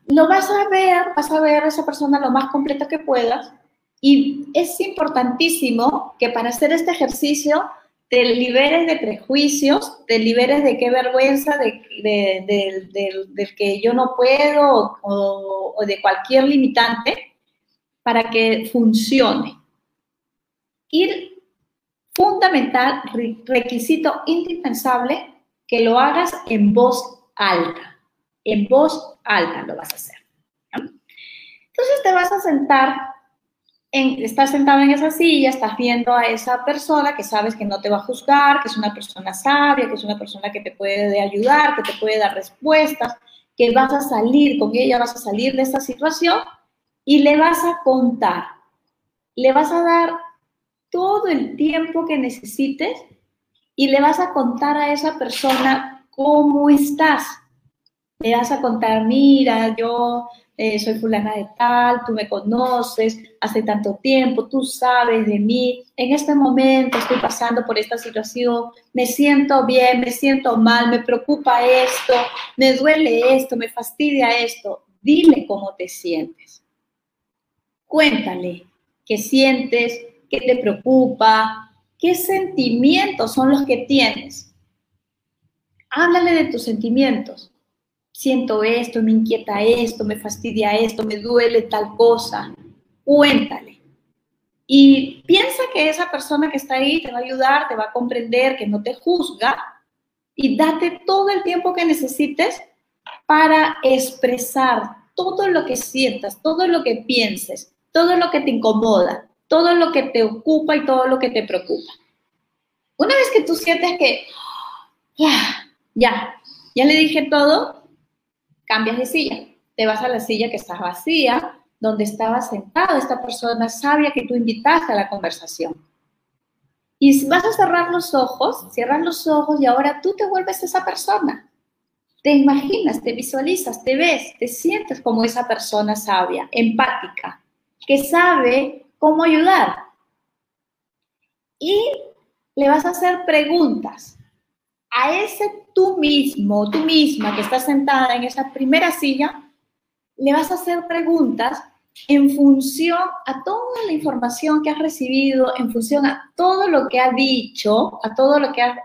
Lo vas a ver, vas a ver a esa persona lo más completa que puedas y es importantísimo que para hacer este ejercicio te liberes de prejuicios, te liberes de qué vergüenza, de, del que yo no puedo o, o de cualquier limitante para que funcione. Ir fundamental, requisito indispensable, que lo hagas en voz alta. En voz alta lo vas a hacer. Entonces te vas a sentar estás sentado en esa silla, estás viendo a esa persona que sabes que no te va a juzgar, que es una persona sabia, que es una persona que te puede ayudar, que te puede dar respuestas, que vas a salir con ella, vas a salir de esta situación y le vas a contar, le vas a dar todo el tiempo que necesites y le vas a contar a esa persona cómo estás. Le vas a contar, mira, yo eh, soy fulana de tal, tú me conoces hace tanto tiempo, tú sabes de mí, en este momento estoy pasando por esta situación, me siento bien, me siento mal, me preocupa esto, me duele esto, me fastidia esto. Dile cómo te sientes. Cuéntale qué sientes, qué te preocupa, qué sentimientos son los que tienes. Háblale de tus sentimientos siento esto, me inquieta esto, me fastidia esto, me duele tal cosa. Cuéntale. Y piensa que esa persona que está ahí te va a ayudar, te va a comprender, que no te juzga. Y date todo el tiempo que necesites para expresar todo lo que sientas, todo lo que pienses, todo lo que te incomoda, todo lo que te ocupa y todo lo que te preocupa. Una vez que tú sientes que ya, ya, ya le dije todo, cambias de silla, te vas a la silla que está vacía, donde estaba sentado esta persona sabia que tú invitaste a la conversación. Y vas a cerrar los ojos, cierras los ojos y ahora tú te vuelves esa persona. Te imaginas, te visualizas, te ves, te sientes como esa persona sabia, empática, que sabe cómo ayudar. Y le vas a hacer preguntas a ese tú mismo, tú misma que estás sentada en esa primera silla, le vas a hacer preguntas en función a toda la información que has recibido, en función a todo lo que ha dicho, a todo lo que ha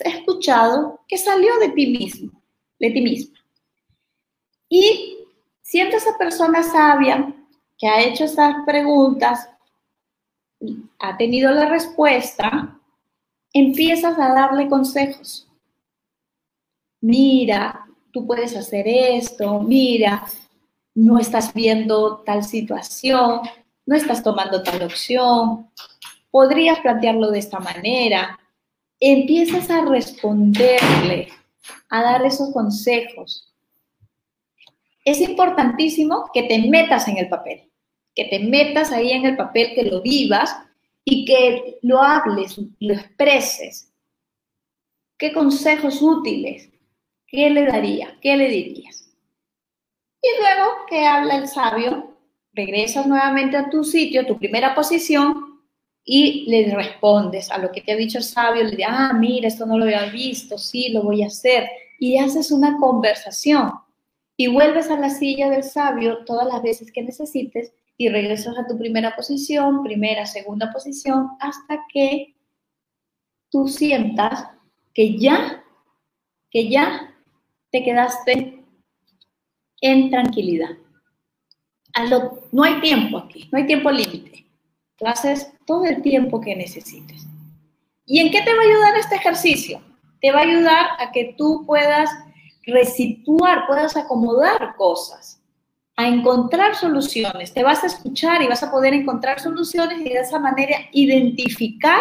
escuchado que salió de ti mismo, de ti misma. Y siendo esa persona sabia que ha hecho esas preguntas, ha tenido la respuesta, empiezas a darle consejos. Mira, tú puedes hacer esto, mira, no estás viendo tal situación, no estás tomando tal opción, podrías plantearlo de esta manera. Empiezas a responderle, a dar esos consejos. Es importantísimo que te metas en el papel, que te metas ahí en el papel, que lo vivas y que lo hables, lo expreses. ¿Qué consejos útiles? ¿Qué le daría? ¿Qué le dirías? Y luego que habla el sabio, regresas nuevamente a tu sitio, a tu primera posición, y le respondes a lo que te ha dicho el sabio, le dices, ah, mira, esto no lo había visto, sí, lo voy a hacer. Y haces una conversación y vuelves a la silla del sabio todas las veces que necesites y regresas a tu primera posición, primera, segunda posición, hasta que tú sientas que ya, que ya te quedaste en tranquilidad. no hay tiempo aquí, no hay tiempo límite. Tú haces todo el tiempo que necesites. ¿Y en qué te va a ayudar este ejercicio? Te va a ayudar a que tú puedas resituar, puedas acomodar cosas a encontrar soluciones. Te vas a escuchar y vas a poder encontrar soluciones y de esa manera identificar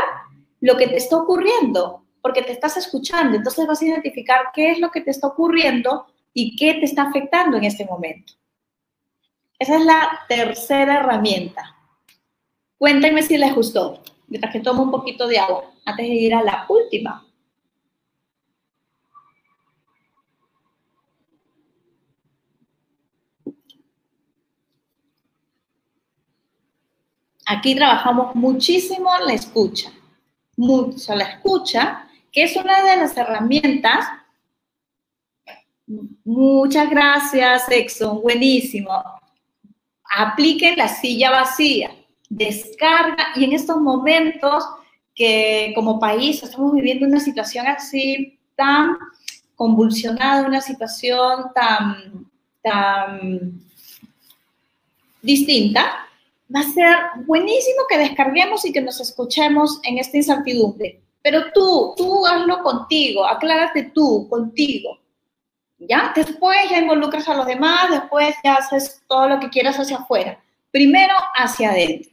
lo que te está ocurriendo, porque te estás escuchando. Entonces vas a identificar qué es lo que te está ocurriendo y qué te está afectando en este momento. Esa es la tercera herramienta. Cuéntenme si les gustó, mientras que tomo un poquito de agua, antes de ir a la última. Aquí trabajamos muchísimo la escucha, mucho la escucha, que es una de las herramientas. Muchas gracias, Exxon, buenísimo. Apliquen la silla vacía, descarga y en estos momentos que como país estamos viviendo una situación así tan convulsionada, una situación tan, tan distinta, va a ser buenísimo que descarguemos y que nos escuchemos en esta incertidumbre. Pero tú, tú hazlo contigo, aclárate tú, contigo. ¿Ya? Después ya involucras a los demás, después ya haces todo lo que quieras hacia afuera. Primero hacia adentro.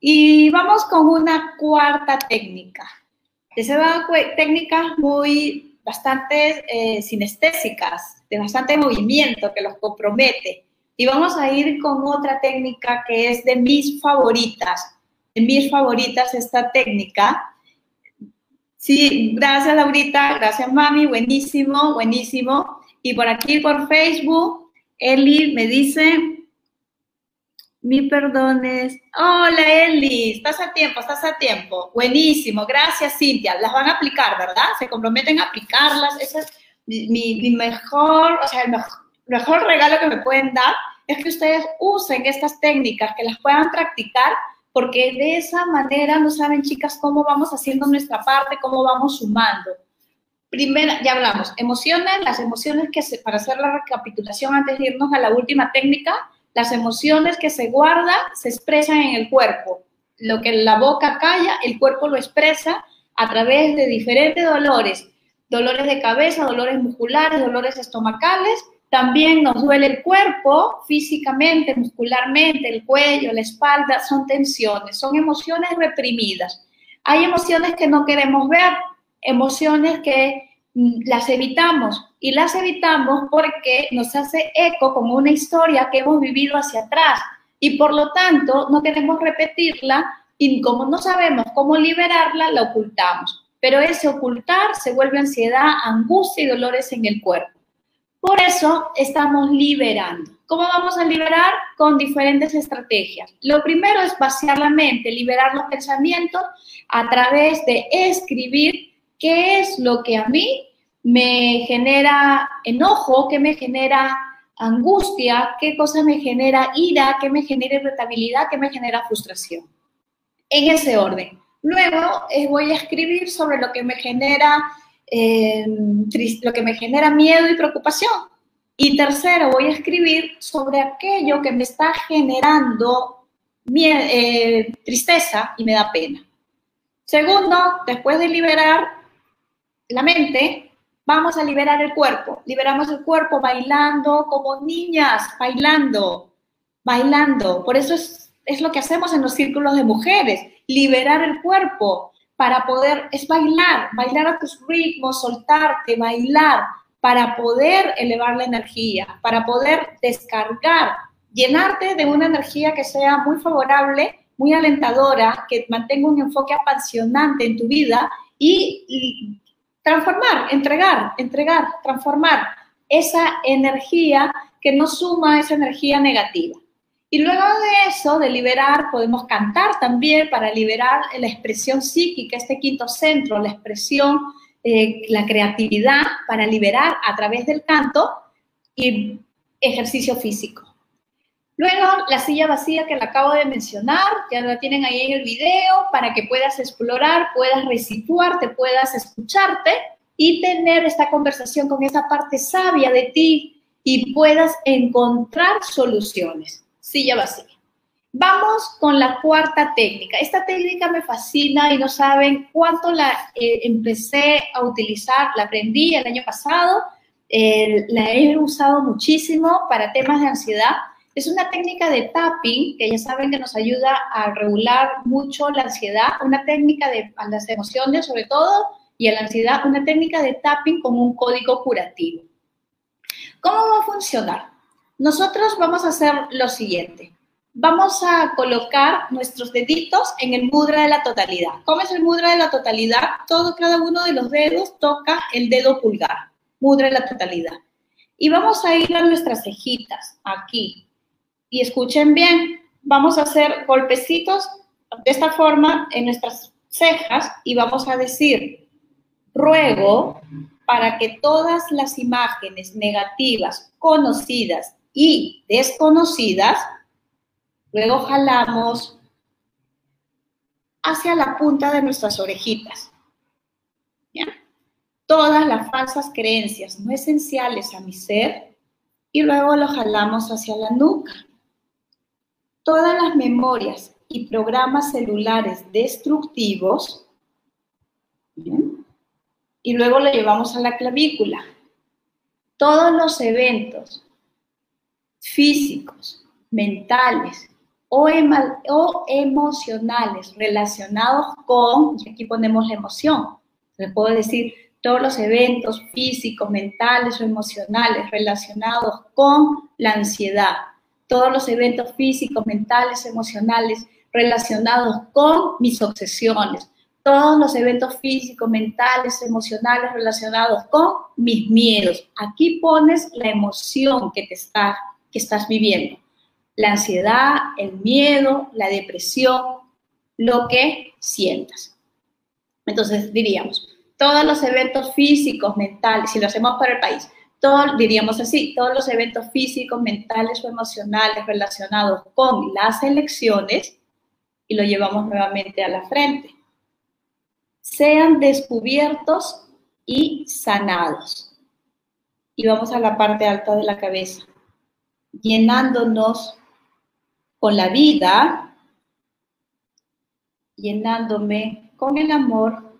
Y vamos con una cuarta técnica. Esa técnicas muy bastante eh, sinestésicas, de bastante movimiento que los compromete. Y vamos a ir con otra técnica que es de mis favoritas. De mis favoritas esta técnica. Sí, gracias Laurita, gracias mami, buenísimo, buenísimo. Y por aquí por Facebook, Eli me dice, mi perdones. Hola Eli, estás a tiempo, estás a tiempo. Buenísimo, gracias Cintia. Las van a aplicar, ¿verdad? Se comprometen a aplicarlas. Ese es mi, mejor, o sea, el mejor regalo que me pueden dar es que ustedes usen estas técnicas, que las puedan practicar, porque de esa manera no saben, chicas, cómo vamos haciendo nuestra parte, cómo vamos sumando. Primera, ya hablamos, emociones, las emociones que se, para hacer la recapitulación antes de irnos a la última técnica, las emociones que se guardan se expresan en el cuerpo. Lo que la boca calla, el cuerpo lo expresa a través de diferentes dolores, dolores de cabeza, dolores musculares, dolores estomacales también nos duele el cuerpo físicamente, muscularmente, el cuello, la espalda, son tensiones, son emociones reprimidas. Hay emociones que no queremos ver, emociones que mm, las evitamos y las evitamos porque nos hace eco como una historia que hemos vivido hacia atrás y por lo tanto no queremos repetirla y como no sabemos cómo liberarla, la ocultamos. Pero ese ocultar se vuelve ansiedad, angustia y dolores en el cuerpo. Por eso estamos liberando. ¿Cómo vamos a liberar? Con diferentes estrategias. Lo primero es vaciar la mente, liberar los pensamientos a través de escribir qué es lo que a mí me genera enojo, qué me genera angustia, qué cosa me genera ira, qué me genera irritabilidad, qué me genera frustración. En ese orden. Luego eh, voy a escribir sobre lo que me genera eh, lo que me genera miedo y preocupación. Y tercero, voy a escribir sobre aquello que me está generando eh, tristeza y me da pena. Segundo, después de liberar la mente, vamos a liberar el cuerpo. Liberamos el cuerpo bailando como niñas, bailando, bailando. Por eso es, es lo que hacemos en los círculos de mujeres, liberar el cuerpo para poder, es bailar, bailar a tus ritmos, soltarte, bailar, para poder elevar la energía, para poder descargar, llenarte de una energía que sea muy favorable, muy alentadora, que mantenga un enfoque apasionante en tu vida y, transformar, entregar, entregar, transformar esa energía que no suma esa energía negativa. Y luego de eso, de liberar, podemos cantar también para liberar la expresión psíquica, este quinto centro, la expresión eh, la creatividad para liberar a través del canto y ejercicio físico. Luego, la silla vacía que la acabo de mencionar, ya la tienen ahí en el video, para que puedas explorar, puedas resituarte, puedas escucharte y tener esta conversación con esa parte sabia de ti y puedas encontrar soluciones. Silla vacía. Vamos con la cuarta técnica. Esta técnica me fascina y no saben cuánto la eh, empecé a utilizar, la aprendí el año pasado, la he usado muchísimo para temas de ansiedad. Es una técnica de tapping que ya saben que nos ayuda a regular mucho la ansiedad, una técnica de las emociones sobre todo y a la ansiedad, una técnica de tapping con un código curativo. ¿Cómo va a funcionar? Nosotros vamos a hacer lo siguiente vamos a colocar nuestros deditos en el mudra de la totalidad. ¿Cómo es el mudra de la totalidad? Todo, cada uno de los dedos toca el dedo pulgar, mudra de la totalidad. Y vamos a ir a nuestras cejitas, aquí. Y escuchen bien, vamos a hacer golpecitos de esta forma en nuestras cejas y vamos a decir, ruego para que todas las imágenes negativas, conocidas y desconocidas, Luego jalamos hacia la punta de nuestras orejitas. ¿Ya? Todas las falsas creencias no esenciales a mi ser y luego lo jalamos hacia la nuca. Todas las memorias y programas celulares destructivos y luego lo llevamos a la clavícula. Todos los eventos físicos, mentales o, emocionales relacionados con, aquí ponemos la emoción, se puede decir todos los eventos físicos, mentales o emocionales relacionados con la ansiedad, todos los eventos físicos, mentales, emocionales relacionados con mis obsesiones, todos los eventos físicos, mentales, emocionales relacionados con mis miedos. Aquí pones la emoción que te está, que estás viviendo la ansiedad, el miedo, la depresión, lo que sientas. Entonces diríamos, todos los eventos físicos, mentales, si lo hacemos para el país, diríamos así, todos los eventos físicos, mentales o emocionales relacionados con las elecciones, y lo llevamos nuevamente a la frente, sean descubiertos y sanados. Y vamos a la parte alta de la cabeza, llenándonos con la vida, llenándome con el amor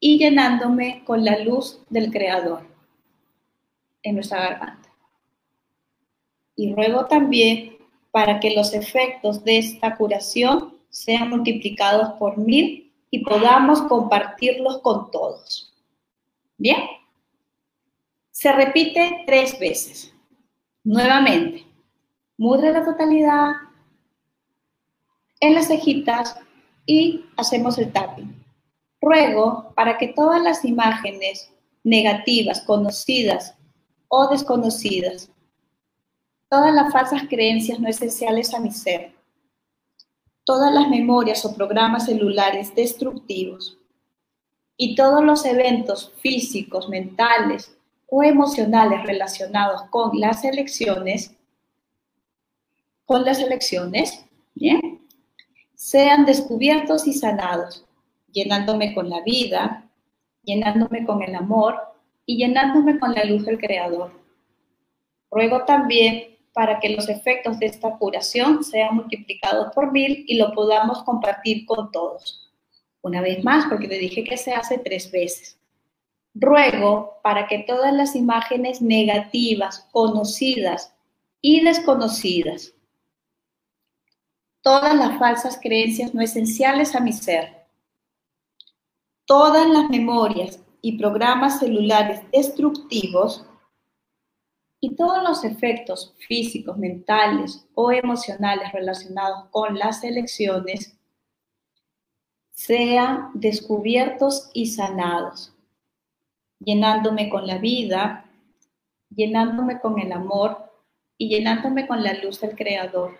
y llenándome con la luz del Creador en nuestra garganta. Y ruego también para que los efectos de esta curación sean multiplicados por mil y podamos compartirlos con todos. Bien. Se repite tres veces. Nuevamente mudra la totalidad en las cejitas y hacemos el tapping. Ruego para que todas las imágenes negativas, conocidas o desconocidas, todas las falsas creencias no esenciales a mi ser, todas las memorias o programas celulares destructivos y todos los eventos físicos, mentales o emocionales relacionados con las elecciones con las elecciones. Sean descubiertos y sanados, llenándome con la vida llenándome con el amor y llenándome con la luz del Creador. Ruego también para que los efectos de esta curación sean multiplicados por mil y lo podamos compartir con todos. Una vez más, porque te dije que se hace tres veces. Ruego para que todas las imágenes negativas, conocidas y desconocidas, todas las falsas creencias no esenciales a mi ser, todas las memorias y programas celulares destructivos y todos los efectos físicos, mentales o emocionales relacionados con las elecciones sean descubiertos y sanados, llenándome con la vida, llenándome con el amor y llenándome con la luz del Creador.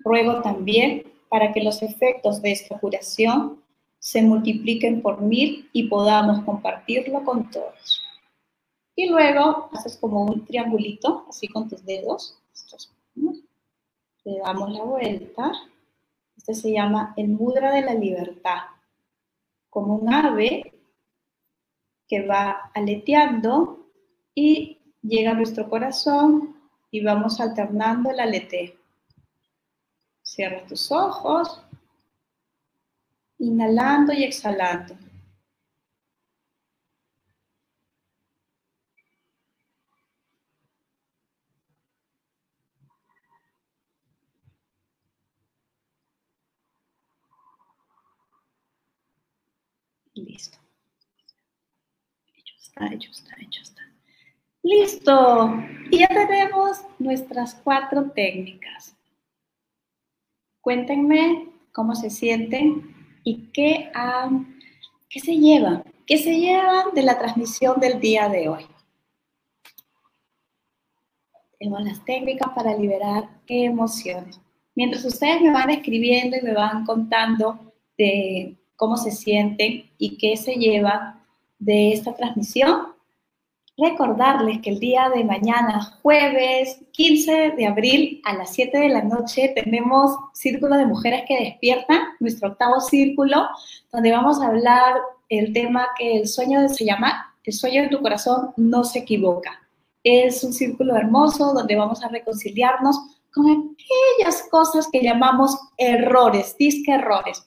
Ruego también para que los efectos de esta curación se multipliquen por mil y podamos compartirlo con todos. Y luego haces como un triangulito, así con tus dedos. Le damos la vuelta. Este se llama el mudra de la libertad. Como un ave que va aleteando y llega a nuestro corazón y vamos alternando el aleteo. Cierra tus ojos, inhalando y exhalando. Listo. Hecho está, hecho está, hecho está. Listo. Y ya tenemos nuestras cuatro técnicas. Cuéntenme cómo se sienten y qué, qué se llevan, qué se llevan de la transmisión del día de hoy. Tenemos las técnicas para liberar emociones. Mientras ustedes me van escribiendo y me van contando de cómo se sienten y qué se lleva de esta transmisión. Recordarles que el día de mañana, jueves 15 de abril a las 7 de la noche, tenemos Círculo de Mujeres que Despiertan, nuestro octavo círculo, donde vamos a hablar el tema que el sueño se llama El sueño de tu corazón no se equivoca. Es un círculo hermoso donde vamos a reconciliarnos con aquellas cosas que llamamos errores, disque errores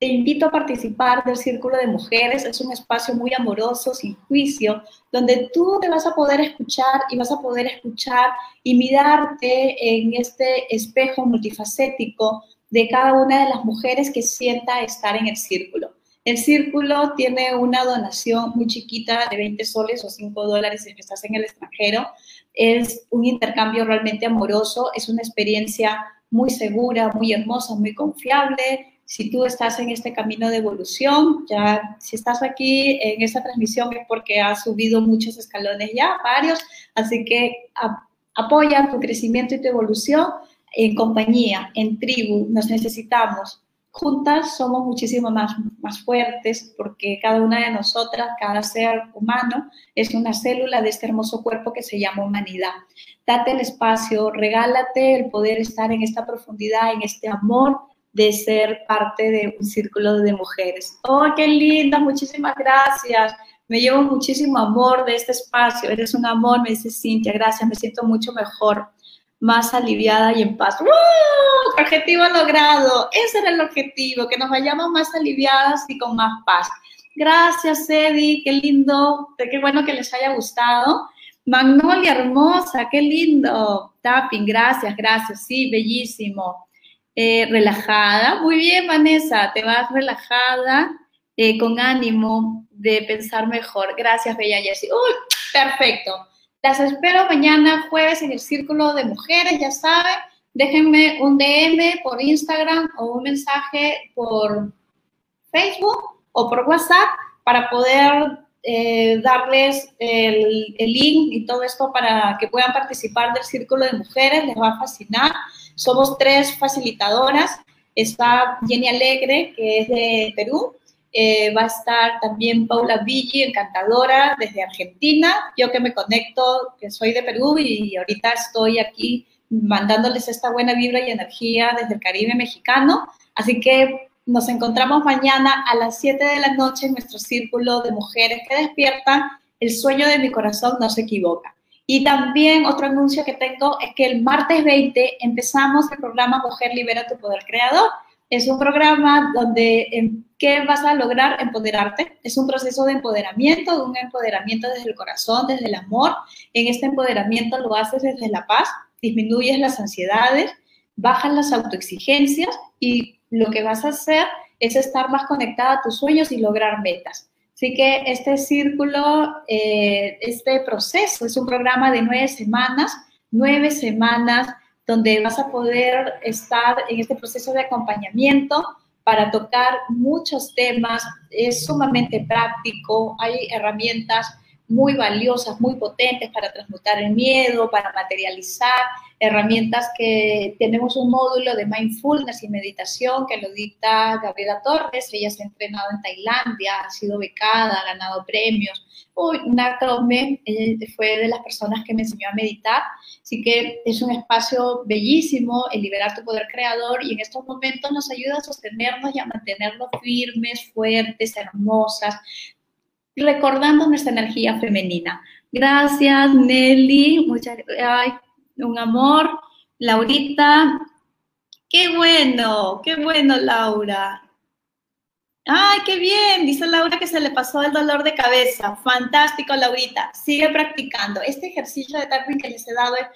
te invito a participar del Círculo de Mujeres. Es un espacio muy amoroso, sin juicio, donde tú te vas a poder escuchar y vas a poder escuchar y mirarte en este espejo multifacético de cada una de las mujeres que sienta estar en el círculo. El círculo tiene una donación muy chiquita de 20 soles o 5 dólares si estás en el extranjero. Es un intercambio realmente amoroso, es una experiencia muy segura, muy hermosa, muy confiable si tú estás en este camino de evolución, ya si estás aquí en esta transmisión es porque has subido muchos escalones ya, varios, así que apoya tu crecimiento y tu evolución en compañía, en tribu, nos necesitamos. Juntas somos muchísimo más, más fuertes porque cada una de nosotras, cada ser humano, es una célula de este hermoso cuerpo que se llama humanidad. Date el espacio, regálate el poder estar en esta profundidad, en este amor de ser parte de un círculo de mujeres. ¡Oh, qué linda! Muchísimas gracias. Me llevo muchísimo amor de este espacio. Eres un amor, me dice Cintia. Gracias, me siento mucho mejor, más aliviada y en paz. ¡Uh! Objetivo logrado. Ese era el objetivo, que nos vayamos más aliviadas y con más paz. Gracias, Eddie. Qué lindo. Qué bueno que les haya gustado. Magnolia hermosa, qué lindo. Tapping, gracias, gracias. Sí, bellísimo. Eh, relajada. Muy bien, Vanessa, te vas relajada, eh, con ánimo de pensar mejor. Gracias, Bella Jessie. Uy, perfecto. Las espero mañana jueves en el Círculo de Mujeres, ya saben. Déjenme un DM por Instagram o un mensaje por Facebook o por WhatsApp para poder eh, darles el, el, link y todo esto para que puedan participar del Círculo de Mujeres. Les va a fascinar. Somos tres facilitadoras. Está Jenny Alegre, que es de Perú. Eh, va a estar también Paula Villi, encantadora, desde Argentina. Yo que me conecto, que soy de Perú y ahorita estoy aquí mandándoles esta buena vibra y energía desde el Caribe mexicano. Así que nos encontramos mañana a las 7 de la noche en nuestro círculo de mujeres que despiertan. El sueño de mi corazón no se equivoca. Y también otro anuncio que tengo es que el martes 20 empezamos el programa Mujer Libera tu Poder Creador. Es un programa donde en ¿qué vas a lograr empoderarte? Es un proceso de empoderamiento, de un empoderamiento desde el corazón, desde el amor. En este empoderamiento lo haces desde la paz, disminuyes las ansiedades, bajas las autoexigencias y lo que vas a hacer es estar más conectada a tus sueños y lograr metas. Así que este círculo, eh, este proceso es un programa de nueve semanas, nueve semanas donde vas a poder estar en este proceso de acompañamiento para tocar muchos temas. Es sumamente práctico, hay herramientas muy valiosas, muy potentes para transmutar el miedo, para materializar, herramientas que tenemos un módulo de mindfulness y meditación que lo dicta Gabriela Torres, ella se ha entrenado en Tailandia, ha sido becada, ha ganado premios. Uy, Natome fue de las personas que me enseñó a meditar, así que es un espacio bellísimo, el liberar tu poder creador y en estos momentos nos ayuda a sostenernos y a mantenernos firmes, fuertes, hermosas, recordando nuestra energía femenina. Gracias, Nelly. Muchas ay, un amor. Laurita. Qué bueno, qué bueno, Laura. Ay, qué bien. Dice Laura que se le pasó el dolor de cabeza. Fantástico, Laurita. Sigue practicando. Este ejercicio de tapping que les he dado es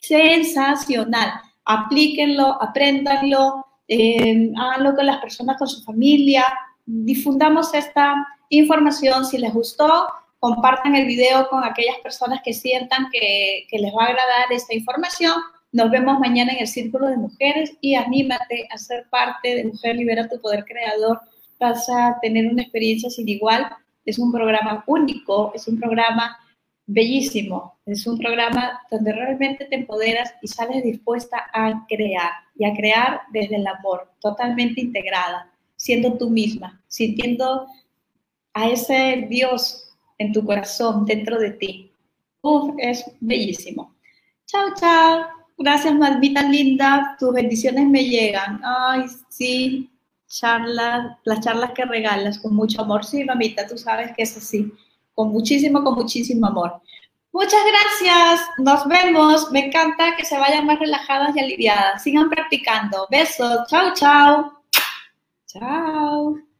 sensacional. Aplíquenlo, apréndanlo, eh, háganlo con las personas, con su familia. Difundamos esta información. Si les gustó, compartan el video con aquellas personas que sientan que, les va a agradar esta información. Nos vemos mañana en el Círculo de Mujeres y anímate a ser parte de Mujer Libera tu Poder Creador. Vas a tener una experiencia sin igual. Es un programa único, es un programa bellísimo. Es un programa donde realmente te empoderas y sales dispuesta a crear y a crear desde el amor, totalmente integrada, siendo tú misma, sintiendo a ese Dios en tu corazón, dentro de ti. Uf, es bellísimo. Chao, chao. Gracias, Malvita linda. Tus bendiciones me llegan. Ay, sí, charlas, las charlas que regalas con mucho amor. Sí, mamita, tú sabes que es así. Con muchísimo, con muchísimo amor. Muchas gracias. Nos vemos. Me encanta que se vayan más relajadas y aliviadas. Sigan practicando. Besos. Chao, chao. Chao.